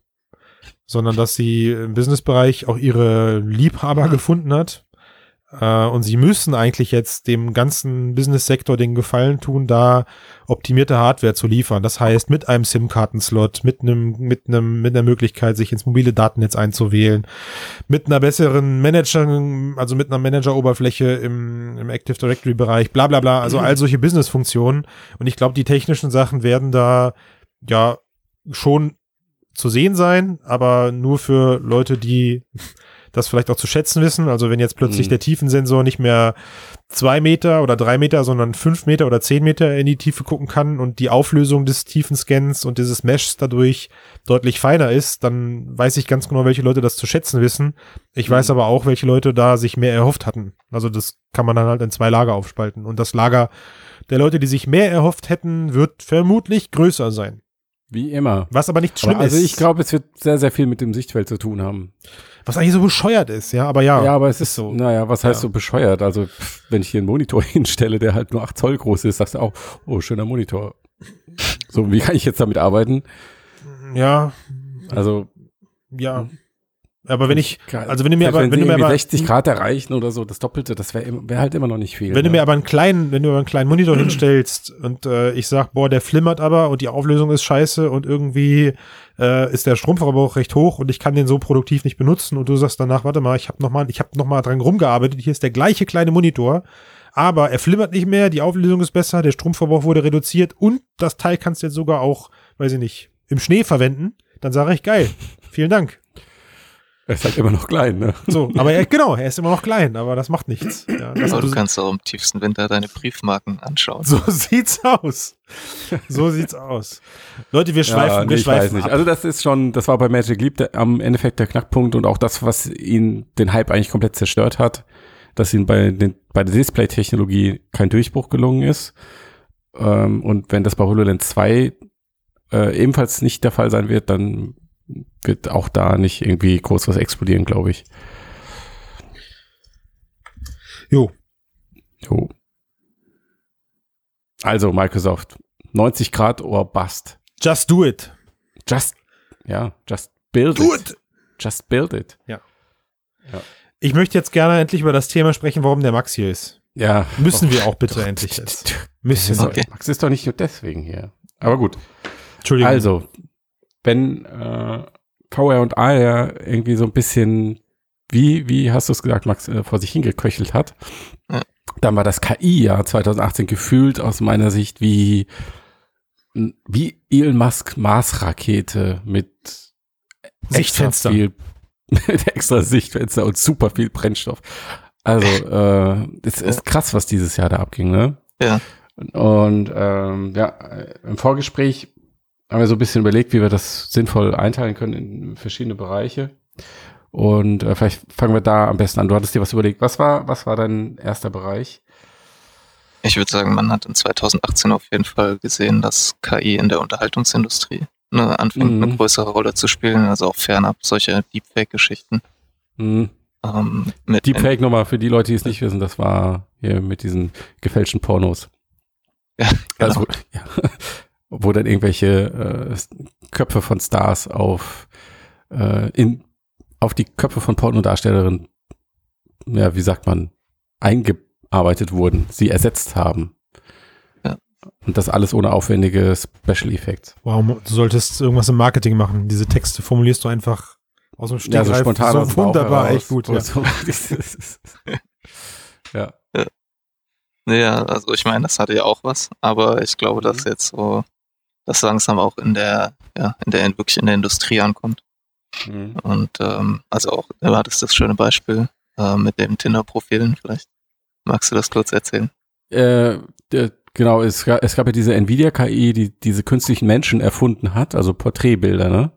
sondern dass sie im Businessbereich auch ihre Liebhaber gefunden hat. Äh, und sie müssen eigentlich jetzt dem ganzen Business-Sektor den Gefallen tun, da optimierte Hardware zu liefern. Das heißt, mit einem SIM-Kartenslot, mit einem, mit einem, mit einer Möglichkeit, sich ins mobile Datennetz einzuwählen, mit einer besseren Manager, also mit einer Manager-Oberfläche im, im Active Directory-Bereich, bla bla bla, also all solche Business-Funktionen. Und ich glaube, die technischen Sachen werden da ja schon zu sehen sein, aber nur für Leute, die das vielleicht auch zu schätzen wissen. Also wenn jetzt plötzlich Mhm. der Tiefensensor nicht mehr zwei Meter oder drei Meter, sondern fünf Meter oder zehn Meter in die Tiefe gucken kann und die Auflösung des Tiefenscans und dieses Meshs dadurch deutlich feiner ist, dann weiß ich ganz genau, welche Leute das zu schätzen wissen. Ich weiß aber auch, welche Leute da sich mehr erhofft hatten. Also das kann man dann halt in zwei Lager aufspalten. Und das Lager der Leute, die sich mehr erhofft hätten, wird vermutlich größer sein. Wie immer. Was aber nicht schlimm Aber also ist. ich glaube, es wird sehr, sehr viel mit dem Sichtfeld zu tun haben. Was eigentlich so bescheuert ist, ja, aber ja. Ja, aber es ist so. so. Naja, was heißt Ja. so bescheuert? Also, pff, wenn ich hier einen Monitor hinstelle, der halt nur 8 Zoll groß ist, sagst du auch, oh, schöner Monitor. So, wie kann ich jetzt damit arbeiten? Ja, Also, ja. Aber wenn ich, also wenn du mir aber, wenn, wenn du mir aber, 60 Grad erreichen oder so, das Doppelte, das wäre wär halt immer noch nicht viel. wenn du ne? mir aber einen kleinen, wenn du aber einen kleinen Monitor hinstellst und äh, ich sag, boah, der flimmert aber und die Auflösung ist scheiße und irgendwie äh, ist der Stromverbrauch recht hoch und ich kann den so produktiv nicht benutzen und du sagst danach, warte mal, ich habe noch mal, ich habe noch mal dran rumgearbeitet, hier ist der gleiche kleine Monitor, aber er flimmert nicht mehr, die Auflösung ist besser, der Stromverbrauch wurde reduziert und das Teil kannst du jetzt sogar auch, weiß ich nicht, im Schnee verwenden, dann sage ich geil, vielen Dank. Er ist halt immer noch klein, ne? So, aber er, genau, er ist immer noch klein, aber das macht nichts. Ja, das, Aber du kannst auch im tiefsten Winter deine Briefmarken anschauen. so sieht's aus. So sieht's aus. Leute, wir schweifen, nee, wir ich weiß schweifen nicht. ab. Also das ist schon, das war bei Magic Leap der, am Endeffekt der Knackpunkt und auch das, was ihn den Hype eigentlich komplett zerstört hat, dass ihm bei, den, bei der Display-Technologie kein Durchbruch gelungen ist. Ähm, und wenn das bei HoloLens 2 äh, ebenfalls nicht der Fall sein wird, dann wird auch da nicht irgendwie groß was explodieren, glaube ich. Jo, Jo. Also Microsoft, 90 Grad or bust. just do it. Just, ja, just build Do it. it. Just build it. Ich möchte jetzt gerne endlich über das Thema sprechen, warum der Max hier ist. Ja. Müssen Oh, wir auch bitte endlich jetzt. Müssen Max wir. Max ist doch nicht nur deswegen hier. Aber gut. Entschuldigung. Also, wenn äh, VR und AR irgendwie so ein bisschen, wie, wie hast du es gesagt, Max, äh, vor sich hingeköchelt hat, Ja. dann war das KI-Jahr 2018 gefühlt aus meiner Sicht wie, wie Elon Musk Mars-Rakete mit Sichtfenster. extra viel mit extra Sichtfenster und super viel Brennstoff. Also, äh, es ist krass, was dieses Jahr da abging, ne? Ja. Und ähm, ja, im Vorgespräch haben wir so ein bisschen überlegt, wie wir das sinnvoll einteilen können in verschiedene Bereiche. Und äh, vielleicht fangen wir da am besten an. Du hattest dir was überlegt. Was war, was war dein erster Bereich? Ich würde sagen, man hat in 2018 auf jeden Fall gesehen, dass KI in der Unterhaltungsindustrie ne, anfängt, Mhm. eine größere Rolle zu spielen, also auch fernab solcher Deepfake-Geschichten. Hm. Ähm, mit Deepfake nochmal für die Leute, die es nicht wissen, das war hier mit diesen gefälschten Pornos. Ja, Also, ja, wo dann irgendwelche äh, Köpfe von Stars auf, äh, in, auf die Köpfe von Pornodarstellerinnen, ja, wie sagt man, eingearbeitet wurden, sie ersetzt haben. Und das alles ohne aufwendige Special Effects. Wow, du solltest irgendwas im Marketing machen. Diese Texte formulierst du einfach aus dem Stegreif. Ja, so spontan. So wunderbar, echt gut. Ja. So. ja. ja. Also ich meine, das hatte ja auch was, aber ich glaube, dass mhm. jetzt so, das langsam auch in der, ja, in der, wirklich in der Industrie ankommt. Mhm. Und ähm, also auch, du hattest das schöne Beispiel äh, mit den Tinder-Profilen, vielleicht magst du das kurz erzählen? Äh, der, genau, es, gab, es gab ja diese Nvidia-KI, die diese künstlichen Menschen erfunden hat, also Porträtbilder, ne?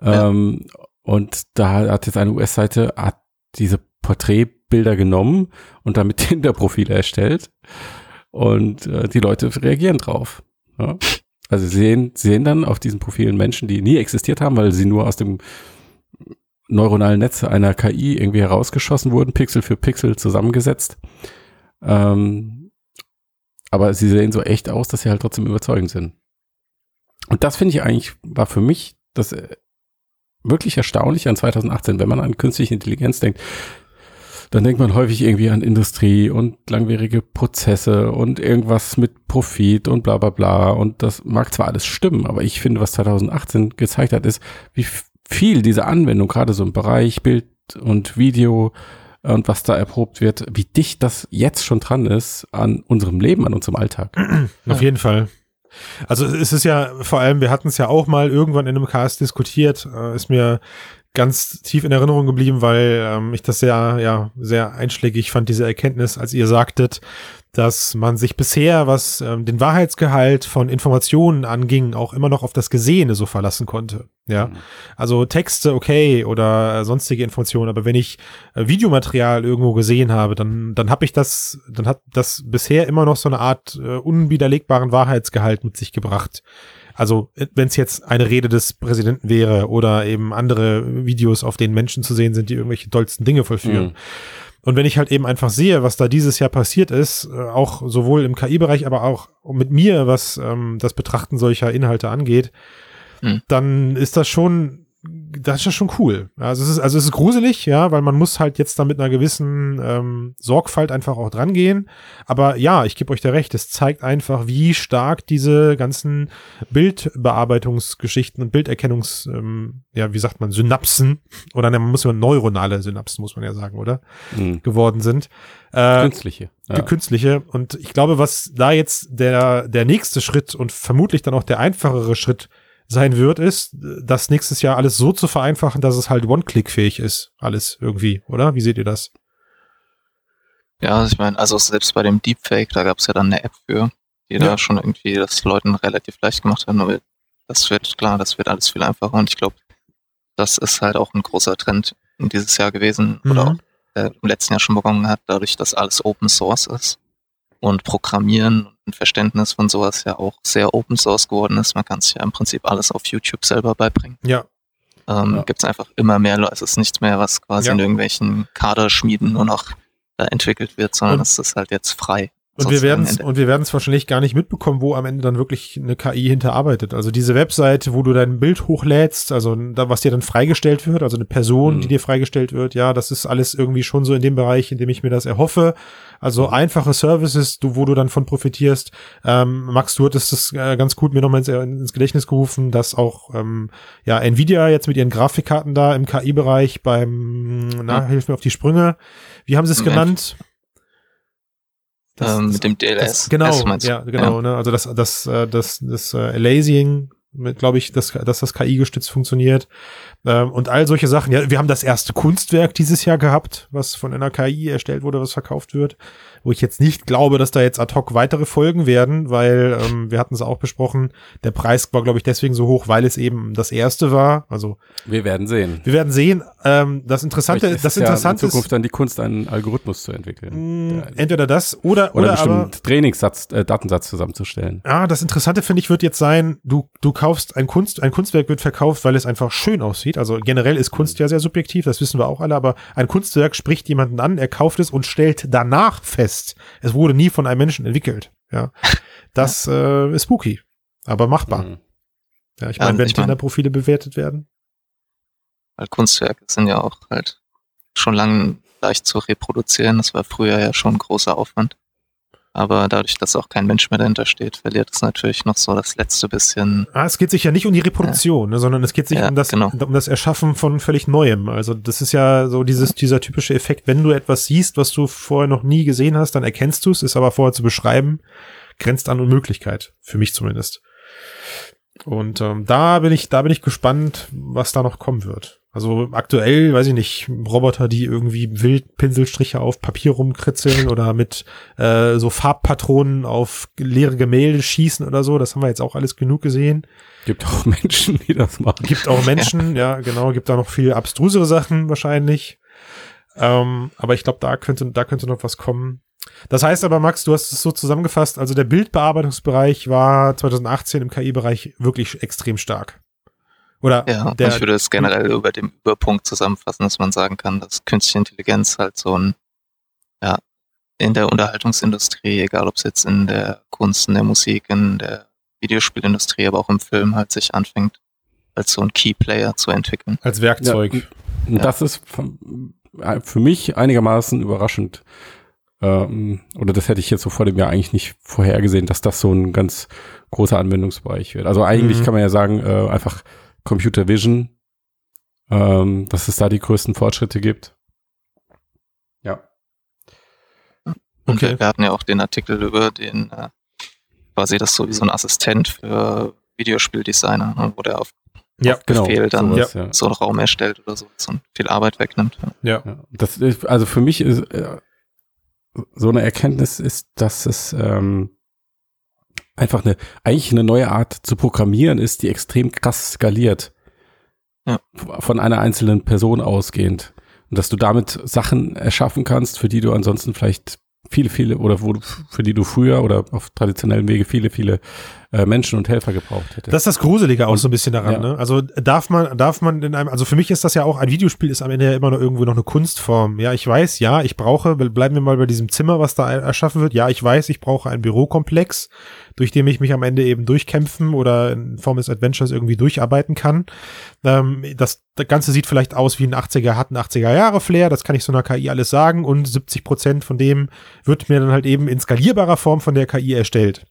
Ja. Ähm, und da hat jetzt eine US-Seite diese Porträtbilder genommen und damit Tinder-Profile erstellt. Und äh, die Leute reagieren drauf. Ja? Also sehen, sehen dann auf diesen Profilen Menschen, die nie existiert haben, weil sie nur aus dem neuronalen Netz einer KI irgendwie herausgeschossen wurden, Pixel für Pixel zusammengesetzt. Ähm, aber sie sehen so echt aus, dass sie halt trotzdem überzeugend sind. Und das finde ich eigentlich, war für mich das äh, wirklich erstaunlich an 2018, wenn man an künstliche Intelligenz denkt dann denkt man häufig irgendwie an Industrie und langwierige Prozesse und irgendwas mit Profit und bla bla bla. Und das mag zwar alles stimmen, aber ich finde, was 2018 gezeigt hat, ist, wie viel diese Anwendung, gerade so im Bereich Bild und Video und was da erprobt wird, wie dicht das jetzt schon dran ist an unserem Leben, an unserem Alltag. Auf jeden Fall. Also es ist ja vor allem, wir hatten es ja auch mal irgendwann in einem Cast diskutiert, äh, ist mir ganz tief in Erinnerung geblieben, weil ähm, ich das sehr, ja, sehr einschlägig fand, diese Erkenntnis, als ihr sagtet, dass man sich bisher, was ähm, den Wahrheitsgehalt von Informationen anging, auch immer noch auf das Gesehene so verlassen konnte. Ja, mhm. also Texte okay oder äh, sonstige Informationen, aber wenn ich äh, Videomaterial irgendwo gesehen habe, dann dann habe ich das, dann hat das bisher immer noch so eine Art äh, unwiderlegbaren Wahrheitsgehalt mit sich gebracht. Also wenn es jetzt eine Rede des Präsidenten wäre oder eben andere Videos, auf denen Menschen zu sehen sind, die irgendwelche tollsten Dinge vollführen. Mhm. Und wenn ich halt eben einfach sehe, was da dieses Jahr passiert ist, äh, auch sowohl im KI-Bereich, aber auch mit mir, was ähm, das Betrachten solcher Inhalte angeht, mhm. dann ist das schon das ist ja schon cool. Also es ist, also es ist gruselig, ja, weil man muss halt jetzt da mit einer gewissen ähm, Sorgfalt einfach auch dran gehen. Aber ja, ich gebe euch da recht, es zeigt einfach, wie stark diese ganzen Bildbearbeitungsgeschichten und Bilderkennungs, ähm, ja, wie sagt man, Synapsen, oder ne, man muss ja neuronale Synapsen, muss man ja sagen, oder? Mhm. Geworden sind. Äh, künstliche. Ja. Künstliche. Und ich glaube, was da jetzt der, der nächste Schritt und vermutlich dann auch der einfachere Schritt sein wird, ist, das nächstes Jahr alles so zu vereinfachen, dass es halt One-Click-fähig ist. Alles irgendwie, oder? Wie seht ihr das? Ja, also ich meine, also selbst bei dem Deepfake, da gab es ja dann eine App für, die ja. da schon irgendwie das Leuten relativ leicht gemacht haben. Aber das wird, klar, das wird alles viel einfacher. Und ich glaube, das ist halt auch ein großer Trend in dieses Jahr gewesen mhm. oder auch, äh, im letzten Jahr schon begonnen hat, dadurch, dass alles Open Source ist und Programmieren und Verständnis von sowas ja auch sehr Open Source geworden ist. Man kann sich ja im Prinzip alles auf YouTube selber beibringen. Ja. Ähm, ja. Gibt es einfach immer mehr Leute. Es ist nichts mehr, was quasi ja. in irgendwelchen Kaderschmieden nur noch da entwickelt wird, sondern es ist halt jetzt frei. Und wir werden es und wir werden es wahrscheinlich gar nicht mitbekommen, wo am Ende dann wirklich eine KI hinterarbeitet. Also diese Webseite, wo du dein Bild hochlädst, also da, was dir dann freigestellt wird, also eine Person, mhm. die dir freigestellt wird, ja, das ist alles irgendwie schon so in dem Bereich, in dem ich mir das erhoffe. Also einfache Services, du, wo du dann von profitierst. Ähm, Max, du hattest das äh, ganz gut mir nochmal ins, ins Gedächtnis gerufen, dass auch ähm, ja Nvidia jetzt mit ihren Grafikkarten da im KI-Bereich beim, na, hilf mir auf die Sprünge. Wie haben sie es genannt? Das, ähm, mit dem DLS. Das, genau, ja, genau. Ja. Ne? Also das, das, äh, das, das, das äh, Lasing, glaube ich, dass, dass das KI gestützt funktioniert. Ähm, und all solche Sachen. Ja, wir haben das erste Kunstwerk dieses Jahr gehabt, was von einer KI erstellt wurde, was verkauft wird wo ich jetzt nicht glaube, dass da jetzt ad hoc weitere Folgen werden, weil ähm, wir hatten es auch besprochen, der Preis war, glaube ich, deswegen so hoch, weil es eben das erste war. Also wir werden sehen. Wir werden sehen. Ähm, das Interessante, ist das Interessante ja in Zukunft dann die Kunst, einen Algorithmus zu entwickeln. Mh, entweder das oder oder, oder aber, Trainingssatz, äh, Datensatz zusammenzustellen. Ja, das Interessante finde ich wird jetzt sein, du du kaufst ein Kunst, ein Kunstwerk wird verkauft, weil es einfach schön aussieht. Also generell ist Kunst ja sehr subjektiv, das wissen wir auch alle, aber ein Kunstwerk spricht jemanden an, er kauft es und stellt danach fest fest. Es wurde nie von einem Menschen entwickelt. Ja, das ja. Äh, ist spooky, aber machbar. Mhm. Ja, ich meine, ja, wenn Tinder-Profile bewertet werden. Weil Kunstwerke sind ja auch halt schon lange leicht zu reproduzieren. Das war früher ja schon ein großer Aufwand. Aber dadurch, dass auch kein Mensch mehr dahinter steht, verliert es natürlich noch so das letzte bisschen. Ah, es geht sich ja nicht um die Reproduktion, ja. ne, sondern es geht sich ja, um, das, genau. um das Erschaffen von völlig Neuem. Also das ist ja so dieses, dieser typische Effekt, wenn du etwas siehst, was du vorher noch nie gesehen hast, dann erkennst du es, ist aber vorher zu beschreiben, grenzt an Unmöglichkeit. Für mich zumindest. Und ähm, da bin ich, da bin ich gespannt, was da noch kommen wird. Also aktuell, weiß ich nicht, Roboter, die irgendwie wild Pinselstriche auf Papier rumkritzeln oder mit äh, so Farbpatronen auf leere Gemälde schießen oder so, das haben wir jetzt auch alles genug gesehen. Gibt auch Menschen, die das machen. Gibt auch Menschen, ja, ja genau, gibt da noch viel abstrusere Sachen wahrscheinlich. Ähm, aber ich glaube, da könnte, da könnte noch was kommen. Das heißt aber, Max, du hast es so zusammengefasst, also der Bildbearbeitungsbereich war 2018 im KI-Bereich wirklich extrem stark. Oder ja, der, ich würde es generell über dem Überpunkt zusammenfassen, dass man sagen kann, dass künstliche Intelligenz halt so ein, ja, in der Unterhaltungsindustrie, egal ob es jetzt in der Kunst, in der Musik, in der Videospielindustrie, aber auch im Film halt sich anfängt, als so ein Keyplayer zu entwickeln. Als Werkzeug. Ja, das ist für mich einigermaßen überraschend. Ähm, oder das hätte ich jetzt so vor dem Jahr eigentlich nicht vorhergesehen, dass das so ein ganz großer Anwendungsbereich wird. Also eigentlich mhm. kann man ja sagen, äh, einfach Computer Vision, ähm, dass es da die größten Fortschritte gibt. Ja. Und okay. wir hatten ja auch den Artikel über den, äh, quasi das so wie so ein Assistent für Videospieldesigner, ne, wo der auf, ja, auf Befehl genau, dann sowas, ja. so einen Raum erstellt oder so, so viel Arbeit wegnimmt. Ja. ja. Das ist, also für mich ist äh, so eine Erkenntnis ist, dass es ähm, einfach eine, eigentlich eine neue Art zu programmieren ist, die extrem krass skaliert. Ja. Von einer einzelnen Person ausgehend. Und dass du damit Sachen erschaffen kannst, für die du ansonsten vielleicht viele, viele oder wo du, für die du früher oder auf traditionellen Wege viele, viele äh, Menschen und Helfer gebraucht hättest. Das ist das Gruselige auch so ein bisschen daran. Ja. Ne? Also darf man, darf man in einem, also für mich ist das ja auch ein Videospiel ist am Ende ja immer noch irgendwo noch eine Kunstform. Ja, ich weiß, ja, ich brauche, bleiben wir mal bei diesem Zimmer, was da erschaffen wird. Ja, ich weiß, ich brauche einen Bürokomplex, durch den ich mich am Ende eben durchkämpfen oder in Form des Adventures irgendwie durcharbeiten kann. Ähm, das, das Ganze sieht vielleicht aus wie ein 80er, hat ein 80er Jahre Flair, das kann ich so einer KI alles sagen und 70 Prozent von dem wird mir dann halt eben in skalierbarer Form von der KI erstellt.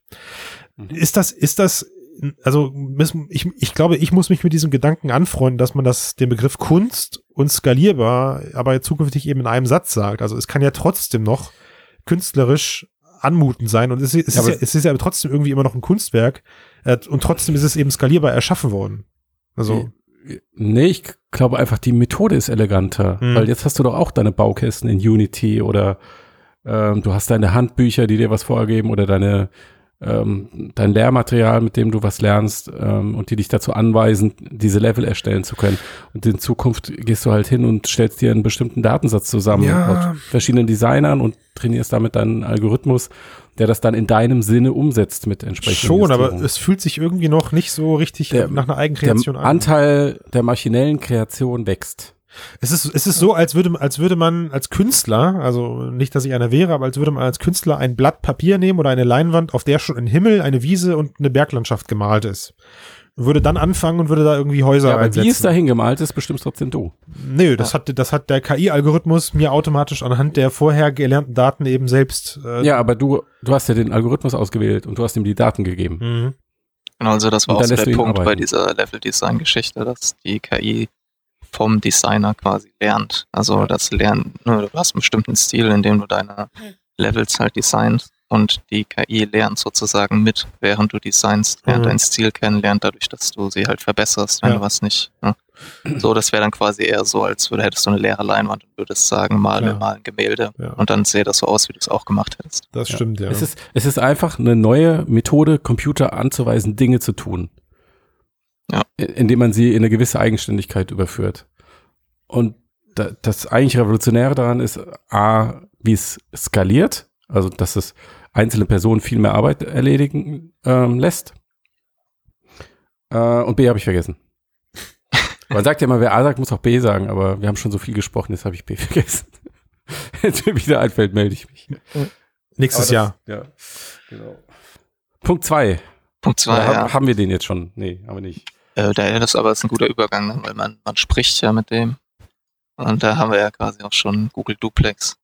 Mhm. Ist das, ist das, also ich, ich glaube, ich muss mich mit diesem Gedanken anfreunden, dass man das, den Begriff Kunst und skalierbar aber zukünftig eben in einem Satz sagt. Also es kann ja trotzdem noch künstlerisch anmutend sein und es, es, ja, ist, ja, es ist ja trotzdem irgendwie immer noch ein Kunstwerk äh, und trotzdem ist es eben skalierbar erschaffen worden. Also. Nee, ich glaube einfach, die Methode ist eleganter, hm. weil jetzt hast du doch auch deine Baukästen in Unity oder ähm, du hast deine Handbücher, die dir was vorgeben oder deine ähm, dein Lehrmaterial, mit dem du was lernst ähm, und die dich dazu anweisen, diese Level erstellen zu können. Und in Zukunft gehst du halt hin und stellst dir einen bestimmten Datensatz zusammen ja. aus verschiedenen Designern und trainierst damit deinen Algorithmus, der das dann in deinem Sinne umsetzt mit entsprechenden Schon, aber es fühlt sich irgendwie noch nicht so richtig der, nach einer Eigenkreation an. Der Anteil der maschinellen Kreation wächst. Es ist, es ist so, als würde, als würde man als Künstler, also nicht, dass ich einer wäre, aber als würde man als Künstler ein Blatt Papier nehmen oder eine Leinwand, auf der schon ein Himmel, eine Wiese und eine Berglandschaft gemalt ist. Würde dann anfangen und würde da irgendwie Häuser ja, aber einsetzen. Wie es dahin gemalt ist, bestimmt trotzdem du. Nö, das hat, das hat der KI-Algorithmus mir automatisch anhand der vorher gelernten Daten eben selbst. Äh ja, aber du, du hast ja den Algorithmus ausgewählt und du hast ihm die Daten gegeben. Mhm. Genau, also das war auch so der Punkt arbeiten. bei dieser Level-Design-Geschichte, dass die KI vom Designer quasi lernt. Also das Lernen, ne, du hast einen bestimmten Stil, in dem du deine Levels halt designst und die KI lernt sozusagen mit, während du designst, lernt mhm. deinen Stil kennen, lernt dadurch, dass du sie halt verbesserst, wenn ja. du was nicht. Ne? So, das wäre dann quasi eher so, als würde hättest du eine leere Leinwand und würdest sagen, mal ja. mal ein Gemälde ja. und dann sähe das so aus, wie du es auch gemacht hättest. Das stimmt, ja. Es ist, es ist einfach eine neue Methode, Computer anzuweisen, Dinge zu tun. Ja. Indem man sie in eine gewisse Eigenständigkeit überführt. Und das eigentlich Revolutionäre daran ist, A, wie es skaliert, also dass es einzelne Personen viel mehr Arbeit erledigen ähm, lässt. Äh, und B habe ich vergessen. Man sagt ja immer, wer A sagt, muss auch B sagen, aber wir haben schon so viel gesprochen, jetzt habe ich B vergessen. Jetzt mir wieder einfällt, melde ich mich. Nächstes das, Jahr. Ja, genau. Punkt zwei. Punkt zwei, ja. Haben wir den jetzt schon? Nee, haben wir nicht. Äh, da, das aber ist ein guter Übergang, ne? weil man, man spricht ja mit dem. Und da haben wir ja quasi auch schon Google Duplex.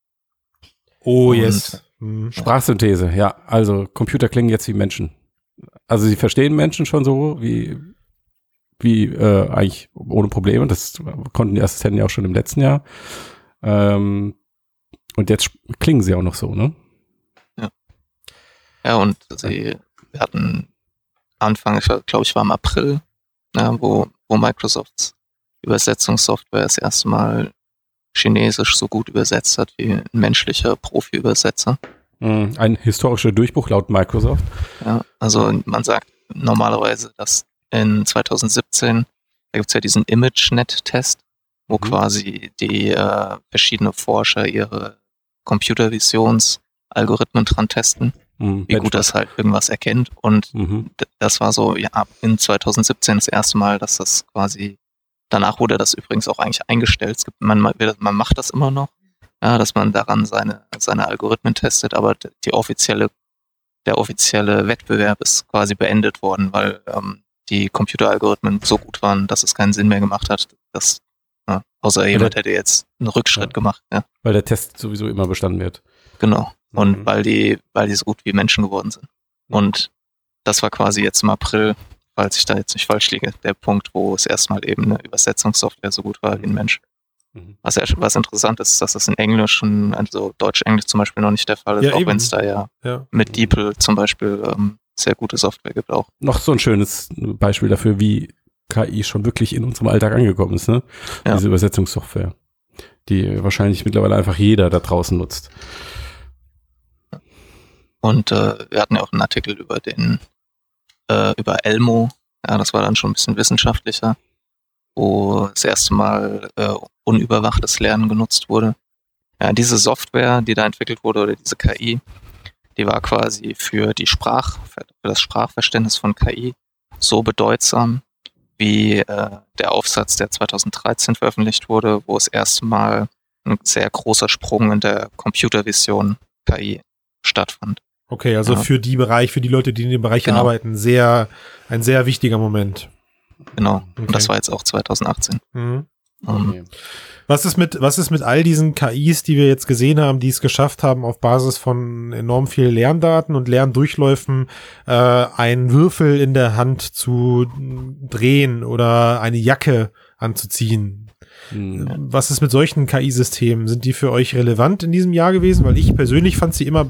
Oh, yes. Mhm. Sprachsynthese, ja. Also Computer klingen jetzt wie Menschen. Also sie verstehen Menschen schon so wie, wie äh, eigentlich ohne Probleme. Das konnten die Assistenten ja auch schon im letzten Jahr. Ähm, und jetzt klingen sie auch noch so, ne? Ja. Ja, und sie wir hatten Anfang, ich glaube ich war im April, ja, wo, wo Microsofts Übersetzungssoftware das erste Mal Chinesisch so gut übersetzt hat wie ein menschlicher Profi-Übersetzer. Mhm. Ein historischer Durchbruch laut Microsoft. Ja, also man sagt normalerweise, dass in 2017, da gibt es ja diesen ImageNet-Test, wo mhm. quasi die äh, verschiedene Forscher ihre Computervisions-Algorithmen dran testen, mhm, wie gut das halt irgendwas erkennt. Und mhm. das war so, ja, in 2017 das erste Mal, dass das quasi Danach wurde das übrigens auch eigentlich eingestellt. Es gibt, man, man macht das immer noch, ja, dass man daran seine, seine Algorithmen testet, aber die offizielle, der offizielle Wettbewerb ist quasi beendet worden, weil ähm, die Computeralgorithmen so gut waren, dass es keinen Sinn mehr gemacht hat, dass ja, außer jemand hätte jetzt einen Rückschritt ja. gemacht. Ja. Weil der Test sowieso immer bestanden wird. Genau. Und mhm. weil die, weil die so gut wie Menschen geworden sind. Und das war quasi jetzt im April falls ich da jetzt nicht falsch liege, der Punkt, wo es erstmal eben eine Übersetzungssoftware so gut war wie ein Mensch. Mhm. Was, was interessant ist, dass das in Englisch und also Deutsch-Englisch zum Beispiel noch nicht der Fall ist, ja, auch wenn es da ja, ja, mit DeepL zum Beispiel ähm, sehr gute Software gibt auch. Noch so ein schönes Beispiel dafür, wie KI schon wirklich in unserem Alltag angekommen ist, ne? Ja. Diese Übersetzungssoftware, die wahrscheinlich mittlerweile einfach jeder da draußen nutzt. Und äh, wir hatten ja auch einen Artikel über den äh, über Elmo. Ja, das war dann schon ein bisschen wissenschaftlicher, wo das erste Mal äh, unüberwachtes Lernen genutzt wurde. Ja, diese Software, die da entwickelt wurde, oder diese KI, die war quasi für die Sprach, für das Sprachverständnis von KI so bedeutsam, wie äh, der Aufsatz, der 2013 veröffentlicht wurde, wo es erstmal ein sehr großer Sprung in der Computervision KI stattfand. Okay, also ja. für die Bereich, für die Leute, die in dem Bereich genau. arbeiten, sehr, ein sehr wichtiger Moment. Genau. Okay. Und das war jetzt auch 2018. Mhm. Um, okay. Was ist mit, was ist mit all diesen KIs, die wir jetzt gesehen haben, die es geschafft haben, auf Basis von enorm vielen Lerndaten und Lerndurchläufen äh, einen Würfel in der Hand zu drehen oder eine Jacke anzuziehen? Mhm. Was ist mit solchen KI-Systemen? Sind die für euch relevant in diesem Jahr gewesen? Weil ich persönlich fand sie immer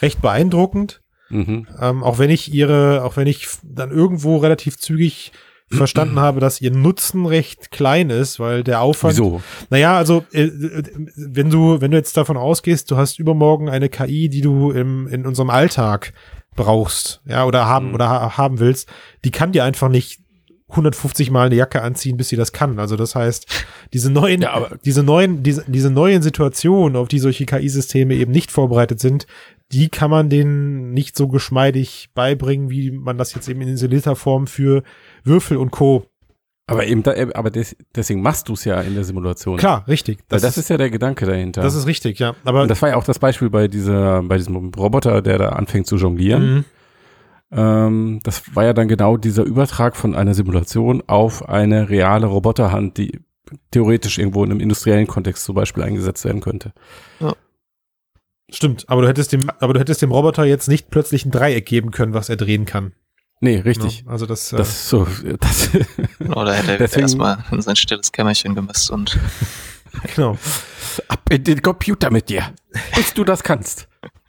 recht beeindruckend. Mhm. Ähm, auch wenn ich ihre, auch wenn ich dann irgendwo relativ zügig verstanden habe, dass ihr Nutzen recht klein ist, weil der Aufwand. Wieso? Naja, also äh, wenn du, wenn du jetzt davon ausgehst, du hast übermorgen eine KI, die du im, in unserem Alltag brauchst, ja, oder haben mhm. oder ha haben willst, die kann dir einfach nicht 150 Mal eine Jacke anziehen, bis sie das kann. Also das heißt, diese neuen, ja, diese neuen, diese, diese neuen Situationen, auf die solche KI-Systeme eben nicht vorbereitet sind, die kann man denen nicht so geschmeidig beibringen, wie man das jetzt eben in isolierter Form für Würfel und Co. Aber eben, da, aber des, deswegen machst du es ja in der Simulation. Klar, richtig. Das, das ist, ist, ja der Gedanke dahinter. Das ist richtig, ja. Aber und das war ja auch das Beispiel bei dieser, bei diesem Roboter, der da anfängt zu jonglieren. Mhm. Ähm, das war ja dann genau dieser Übertrag von einer Simulation auf eine reale Roboterhand, die theoretisch irgendwo in einem industriellen Kontext zum Beispiel eingesetzt werden könnte. Ja. Stimmt, aber du hättest dem, aber du hättest dem Roboter jetzt nicht plötzlich ein Dreieck geben können, was er drehen kann. Nee, richtig. Ja, also das, äh, das ist so, das Oder hätte er erstmal in sein stilles Kämmerchen gemisst und genau. Ab in den Computer mit dir, bis du das kannst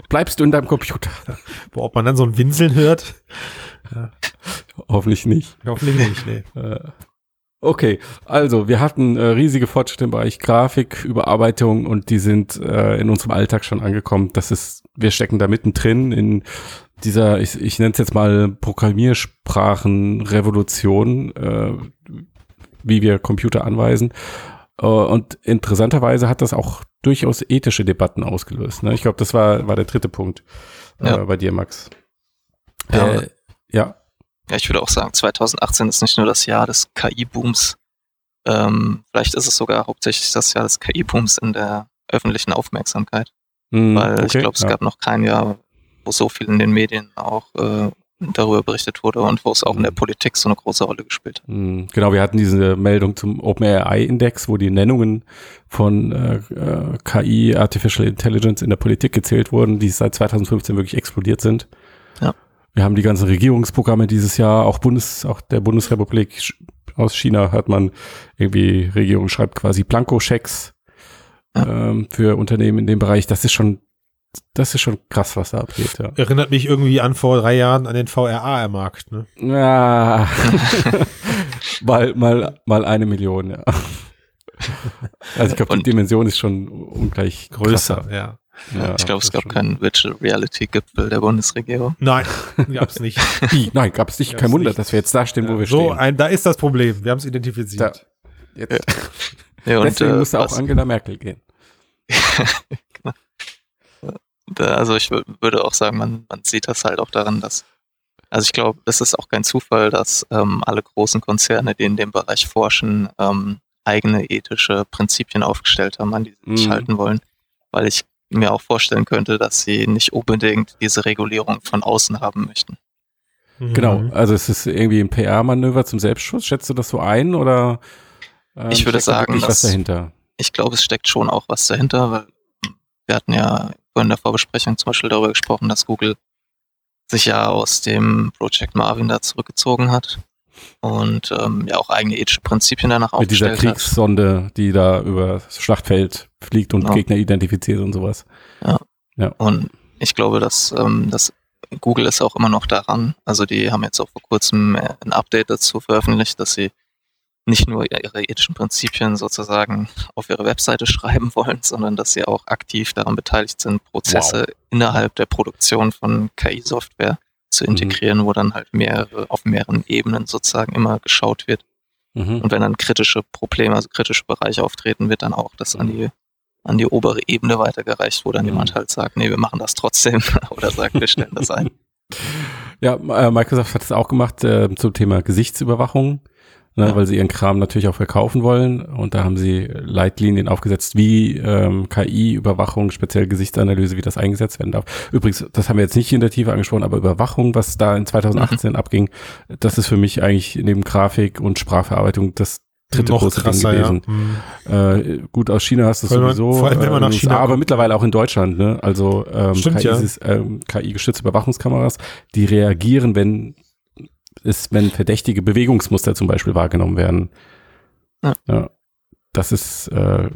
bleibst du in deinem Computer. Boah, ob man dann so ein Winseln hört? Ja. Hoffentlich nicht. Hoffentlich nicht, nee. Äh, okay, also wir hatten äh, riesige Fortschritte im Bereich Grafik, Überarbeitung und die sind äh, in unserem Alltag schon angekommen. Das ist, wir stecken da mittendrin in dieser, ich, ich nenne es jetzt mal Programmiersprachenrevolution, äh, wie wir Computer anweisen. Äh, und interessanterweise hat das auch durchaus ethische Debatten ausgelöst. Ne? Ich glaube, das war, war der dritte Punkt äh, ja. bei dir, Max. Ja. Äh, ja. Ja, ich würde auch sagen, 2018 ist nicht nur das Jahr des KI-Booms. Ähm, vielleicht ist es sogar hauptsächlich das Jahr des KI-Booms in der öffentlichen Aufmerksamkeit. Mm, Weil okay, ich glaube, es ja. gab noch kein Jahr, wo so viel in den Medien auch äh, darüber berichtet wurde und wo es auch in der mhm. Politik so eine große Rolle gespielt hat. Mhm. Genau, wir hatten diese Meldung zum OpenAI-Index, wo die Nennungen von äh, äh KI, Artificial Intelligence in der Politik gezählt wurden, die seit 2015 wirklich explodiert sind. Ja. Wir haben die ganzen Regierungsprogramme dieses Jahr, auch Bundes, auch der Bundesrepublik aus China hat man irgendwie, Regierung schreibt quasi Blankoschecks ja. ähm, für Unternehmen in dem Bereich. Das ist schon das ist schon krass, was da abgeht. Ja. Erinnert mich irgendwie an vor drei Jahren an den VRA-Markt. Ne? Ja, mal, mal, mal eine Million, ja. Also ich glaube, die Dimension ist schon ungleich größer. Krasser, ja. ja. ich glaube, es gab keinen Virtual Reality Gipfel der Bundesregierung. Nein, gab es nicht. Nein, gab es nicht. Kein Wunder, nicht. dass wir jetzt da stehen, ja, wo wir so stehen. So, da ist das Problem. Wir haben es identifiziert. Da, jetzt. Ja. Deswegen äh, musste auch Angela Merkel gehen. Also ich würde auch sagen, man, man sieht das halt auch daran, dass, also ich glaube, es ist auch kein Zufall, dass ähm, alle großen Konzerne, die in dem Bereich forschen, ähm, eigene ethische Prinzipien aufgestellt haben, an die sie sich mhm. halten wollen, weil ich mir auch vorstellen könnte, dass sie nicht unbedingt diese Regulierung von außen haben möchten. Mhm. Genau, also es ist irgendwie ein PR-Manöver zum Selbstschutz. Schätzt du das so ein oder? Ähm, ich würde sagen, was dahinter. Ich glaube, es steckt schon auch was dahinter, weil wir hatten ja in der Vorbesprechung zum Beispiel darüber gesprochen, dass Google sich ja aus dem Project Marvin da zurückgezogen hat und ähm, ja auch eigene ethische Prinzipien danach Mit dieser Kriegssonde, hat. die da über das Schlachtfeld fliegt und genau. Gegner identifiziert und sowas. Ja. ja. Und ich glaube, dass, ähm, dass Google ist auch immer noch daran. Also die haben jetzt auch vor kurzem äh, ein Update dazu veröffentlicht, dass sie nicht nur ihre ethischen Prinzipien sozusagen auf ihre Webseite schreiben wollen, sondern dass sie auch aktiv daran beteiligt sind, Prozesse wow. innerhalb der Produktion von KI-Software zu mhm. integrieren, mhm. wo dann halt mehrere, auf mehreren Ebenen sozusagen immer geschaut wird. Mhm. Und wenn dann kritische Probleme, also kritische Bereiche auftreten, wird dann auch das an die, an die obere Ebene weitergereicht, wo dann mhm. jemand halt sagt, nee, wir machen das trotzdem oder sagt, wir stellen das ein. Ja, äh, Microsoft hat es auch gemacht äh, zum Thema Gesichtsüberwachung ne, ja. weil sie ihren Kram natürlich auch verkaufen wollen. Und da haben sie Leitlinien aufgesetzt, wie ähm, KI-Überwachung, speziell Gesichtsanalyse, wie das eingesetzt werden darf. Übrigens, das haben wir jetzt nicht in der Tiefe angesprochen, aber Überwachung, was da in 2018 mhm. abging, das ist für mich eigentlich neben Grafik und Sprachverarbeitung das dritte Noch große krasser, Ding gewesen. Ja. Mhm. Äh, gut, aus China hast du sowieso, vor allem, wenn man nach China USA, aber mittlerweile auch in Deutschland. Ne? Also ähm, Stimmt, KI, ja. ähm, KI-gestützte Überwachungskameras, die reagieren, wenn ist, wenn verdächtige Bewegungsmuster zum Beispiel wahrgenommen werden. Ja. ja das ist äh,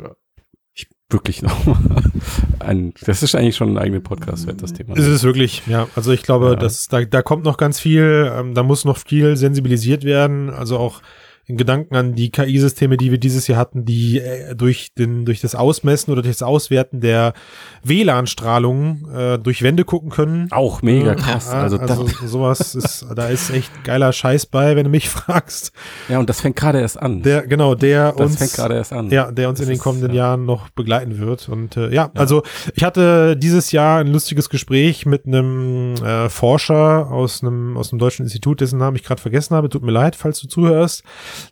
wirklich noch ein, das ist eigentlich schon ein eigener Podcast wert, das Thema. Ist es wirklich, ja. Also ich glaube, ja. dass da, da kommt noch ganz viel, ähm, da muss noch viel sensibilisiert werden. Also auch in Gedanken an die KI-Systeme, die wir dieses Jahr hatten, die äh, durch, den, durch das Ausmessen oder durch das Auswerten der WLAN-Strahlung äh, durch Wände gucken können. Auch mega krass. Ja, also, also sowas ist, da ist echt geiler Scheiß bei, wenn du mich fragst. Ja, und das fängt gerade erst an. Der, genau, der das uns. fängt gerade erst an. Ja, der uns das in den kommenden ist, ja. Jahren noch begleiten wird. Und äh, ja, ja, also ich hatte dieses Jahr ein lustiges Gespräch mit einem äh, Forscher aus einem, aus einem deutschen Institut, dessen Namen ich gerade vergessen habe. Tut mir leid, falls du zuhörst.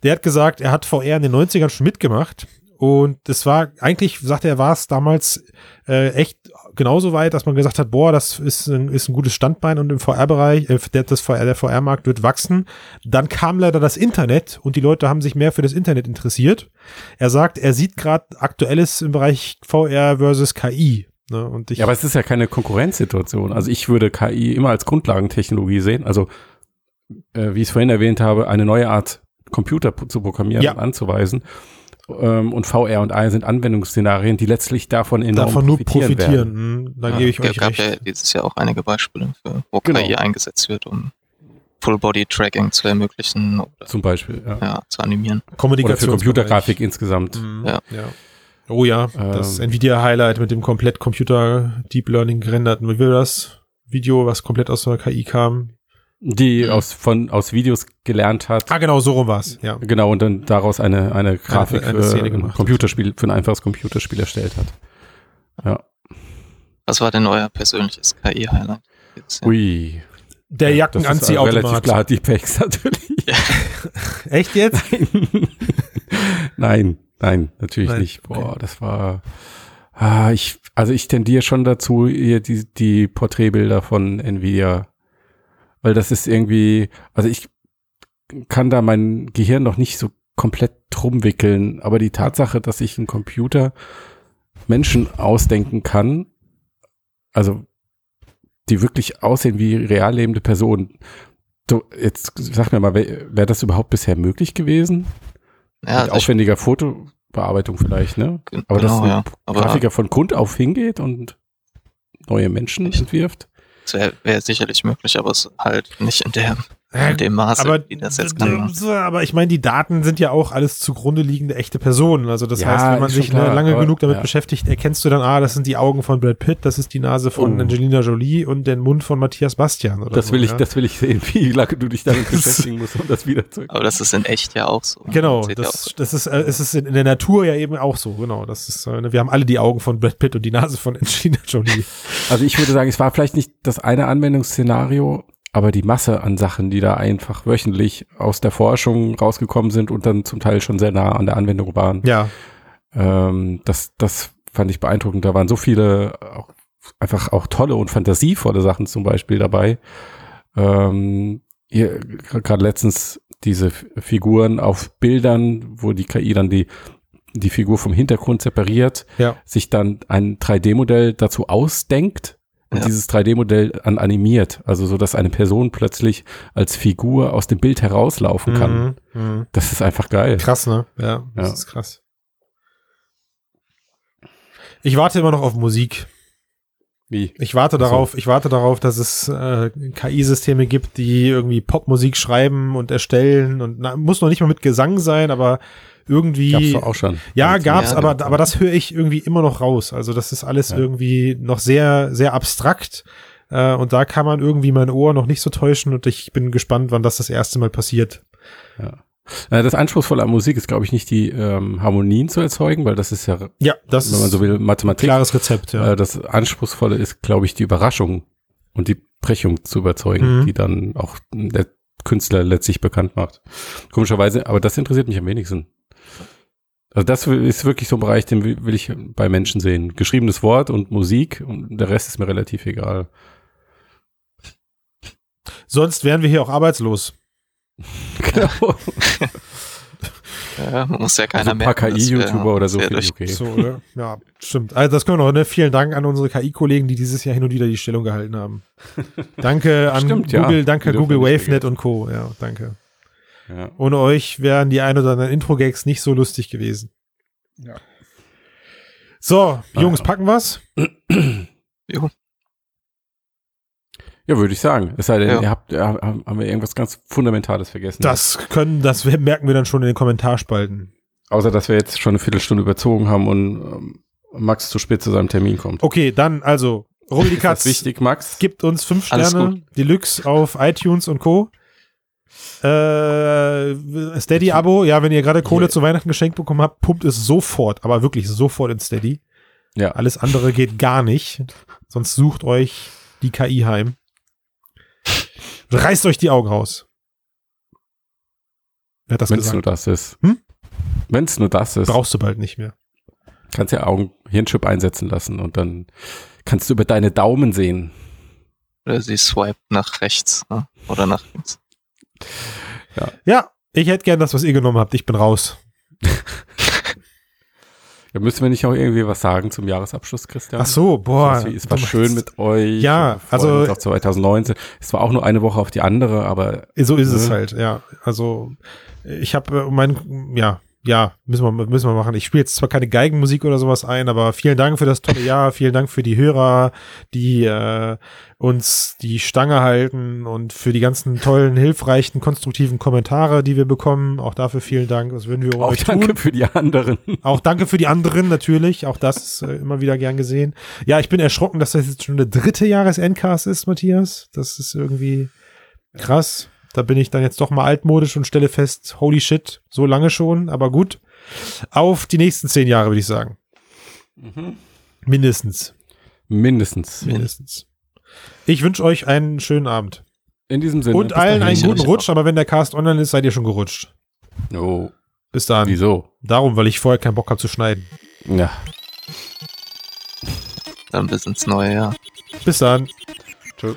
Der hat gesagt, er hat VR in den 90ern schon mitgemacht. Und das war eigentlich, sagte er, war es damals äh, echt genauso weit, dass man gesagt hat, boah, das ist ein, ist ein gutes Standbein und im VR-Bereich, äh, der, das VR, der VR-Markt wird wachsen. Dann kam leider das Internet und die Leute haben sich mehr für das Internet interessiert. Er sagt, er sieht gerade Aktuelles im Bereich VR versus KI. Ne? Und ich, ja, aber es ist ja keine Konkurrenzsituation. Also ich würde KI immer als Grundlagentechnologie sehen. Also äh, wie ich es vorhin erwähnt habe, eine neue Art Computer zu programmieren ja. und anzuweisen. Ähm, und VR und AI sind Anwendungsszenarien, die letztlich davon enorm davon nur profitieren. profitieren. Hm, da ja. gebe ich euch gab recht. ja dieses Jahr auch einige Beispiele, für, wo genau. KI eingesetzt wird, um Full-Body-Tracking zu ermöglichen. Oder, Zum Beispiel, ja. ja zu animieren. Kommunikation. Oder für Computergrafik insgesamt. Mhm. Ja. ja. Oh ja, das ähm, Nvidia-Highlight mit dem komplett Computer Deep Learning gerenderten, wie will das Video, was komplett aus der KI kam, die mhm. aus, von, aus Videos gelernt hat. Ah, genau, so rum war's, ja. Genau, und dann daraus eine, eine Grafik eine, eine für ein Computerspiel, für ein einfaches Computerspiel erstellt hat. Ja. Was war denn euer persönliches KI-Highlight? Ui. Der Jackenanziehautomat. Relativ klar, die Pex natürlich. Echt jetzt? Nein, nein, nein natürlich nein. nicht. Boah, okay. das war, ah, ich, also ich tendiere schon dazu, hier die, die Porträtbilder von Nvidia weil das ist irgendwie, also ich kann da mein Gehirn noch nicht so komplett drum wickeln, aber die Tatsache, dass ich ein Computer Menschen ausdenken kann, also die wirklich aussehen wie real lebende Personen. Du, jetzt sag mir mal, wäre wär das überhaupt bisher möglich gewesen? Ja, Mit also aufwendiger Fotobearbeitung vielleicht, ne? genau, Aber dass ein ja. Aber Grafiker von Grund auf hingeht und neue Menschen Ich- entwirft. Wäre wär sicherlich möglich, aber es halt nicht in der in dem Maße, aber, wie das jetzt kann. aber ich meine, die Daten sind ja auch alles zugrunde liegende echte Personen. Also das Ja, heißt, wenn man sich schon klar, ne, lange aber- genug damit ja. beschäftigt, erkennst du dann, ah, das sind die Augen von Brad Pitt, das ist die Nase von Oh. Angelina Jolie und den Mund von Matthias Bastian. Oder Das so, will ich, ja. das will ich sehen, wie lange du dich damit beschäftigen musst, um das wieder zu. Aber das ist in echt ja auch so. Genau, Sieht ja das, auch- das ist, äh, es ist in, in der Natur ja eben auch so, genau. Das ist, äh, ne, wir haben alle die Augen von Brad Pitt und die Nase von Angelina Jolie. Also ich würde sagen, es war vielleicht nicht das eine Anwendungsszenario, aber die Masse an Sachen, die da einfach wöchentlich aus der Forschung rausgekommen sind und dann zum Teil schon sehr nah an der Anwendung waren, Ja, ähm, das, das fand ich beeindruckend. Da waren so viele auch, einfach auch tolle und fantasievolle Sachen zum Beispiel dabei. Ähm, gerade letztens diese Figuren auf Bildern, wo die KI dann die, die Figur vom Hintergrund separiert, ja. sich dann ein 3D-Modell dazu ausdenkt und Ja. dieses 3D-Modell an animiert, also so, dass eine Person plötzlich als Figur aus dem Bild herauslaufen kann. Mhm, mhm. Das ist einfach geil. Krass, ne? Ja, das Ja. ist krass. Ich warte immer noch auf Musik. Wie? Ich warte Ach so. darauf, ich warte darauf, dass es äh, KI-Systeme gibt, die irgendwie Popmusik schreiben und erstellen und na, muss noch nicht mal mit Gesang sein, aber irgendwie Gab's doch auch schon. Ja, Also, gab's, Ja, aber, aber das höre ich irgendwie immer noch raus. Also das ist alles Ja. irgendwie noch sehr, sehr abstrakt. Äh, und da kann man irgendwie mein Ohr noch nicht so täuschen und ich bin gespannt, wann das das erste Mal passiert. Äh, Das Anspruchsvolle an Musik ist, glaube ich, nicht die ähm, Harmonien zu erzeugen, weil das ist ja, Ja, das wenn man so will, Mathematik. klares Rezept, ja. Äh, Das Anspruchsvolle ist, glaube ich, die Überraschung und die Brechung zu überzeugen, Mhm. die dann auch der Künstler letztlich bekannt macht. Komischerweise, aber das interessiert mich am wenigsten. Also das ist wirklich so ein Bereich, den will will ich bei Menschen sehen. Geschriebenes Wort und Musik und der Rest ist mir relativ egal. Sonst wären wir hier auch arbeitslos. Genau. Ja, muss ja keiner Also ein paar KI-YouTuber oder so okay. So, oder? Ja, stimmt. Also das können wir noch, ne? Vielen Dank an unsere KI-Kollegen, die dieses Jahr hin und wieder die Stellung gehalten haben. Danke an Stimmt, ja. Google, danke Die dürfen Google WaveNet und Co. Ja, danke. Ja. Ohne euch wären die ein oder anderen Intro-Gags nicht so lustig gewesen. Ja. So, Jungs, ja. packen wir's? Jo. Ja, würde ich sagen. Es sei denn, Ja. ihr habt, haben wir irgendwas ganz Fundamentales vergessen. Das können, das merken wir dann schon in den Kommentarspalten. Außer, dass wir jetzt schon eine Viertelstunde überzogen haben und ähm, Max zu spät zu seinem Termin kommt. Okay, dann also, Rubbel die Katz. wichtig, Max? Gibt uns fünf Sterne Deluxe auf iTunes und Co. Äh, Steady-Abo, ja, wenn ihr gerade Kohle Hier. zu Weihnachten geschenkt bekommen habt, pumpt es sofort, aber wirklich sofort in Steady. Ja. Alles andere geht gar nicht. Sonst sucht euch die KI heim. Reißt euch die Augen raus. Wer hat das Wenn es nur gesagt? das ist. Hm? Wenn es nur das ist, Brauchst du bald nicht mehr. kannst ja Augen Hirnchip einsetzen lassen und dann kannst du über deine Daumen sehen. Oder sie swiped nach rechts ne? oder nach links. Ja, ich hätte gern das, was ihr genommen habt. Ich bin raus. Ja, müssen wir nicht auch irgendwie was sagen zum Jahresabschluss, Christian? Ach so, boah. Wie, es war schön mit euch. Ja, also- uns auf 2019. Es war auch nur eine Woche auf die andere, aber So ist es Ne? halt, ja. Also ich habe äh, mein, ja, ja, müssen wir, müssen wir machen. Ich spiele jetzt zwar keine Geigenmusik oder sowas ein, aber vielen Dank für das tolle Jahr, vielen Dank für die Hörer, die äh, uns die Stange halten und für die ganzen tollen, hilfreichen, konstruktiven Kommentare, die wir bekommen. Auch dafür vielen Dank. Das würden wir ohne auch euch danke tun. für die anderen. Auch danke für die anderen natürlich. Auch das ist äh, immer wieder gern gesehen. Ja, ich bin erschrocken, dass das jetzt schon der dritte Jahres-Endcast ist, Matthias. Das ist irgendwie krass. Da bin ich dann jetzt doch mal altmodisch und stelle fest, holy shit, so lange schon, aber gut. Auf die nächsten zehn Jahre, würde ich sagen. Mindestens. Mindestens. Mindestens. Ich wünsche euch einen schönen Abend. In diesem Sinne. Und allen einen guten Rutsch, aber wenn der Cast online ist, seid ihr schon gerutscht. Oh, Bis dann. wieso? Darum, weil ich vorher keinen Bock habe zu schneiden. Ja. Dann bis ins neue Jahr. Bis dann. Tschö.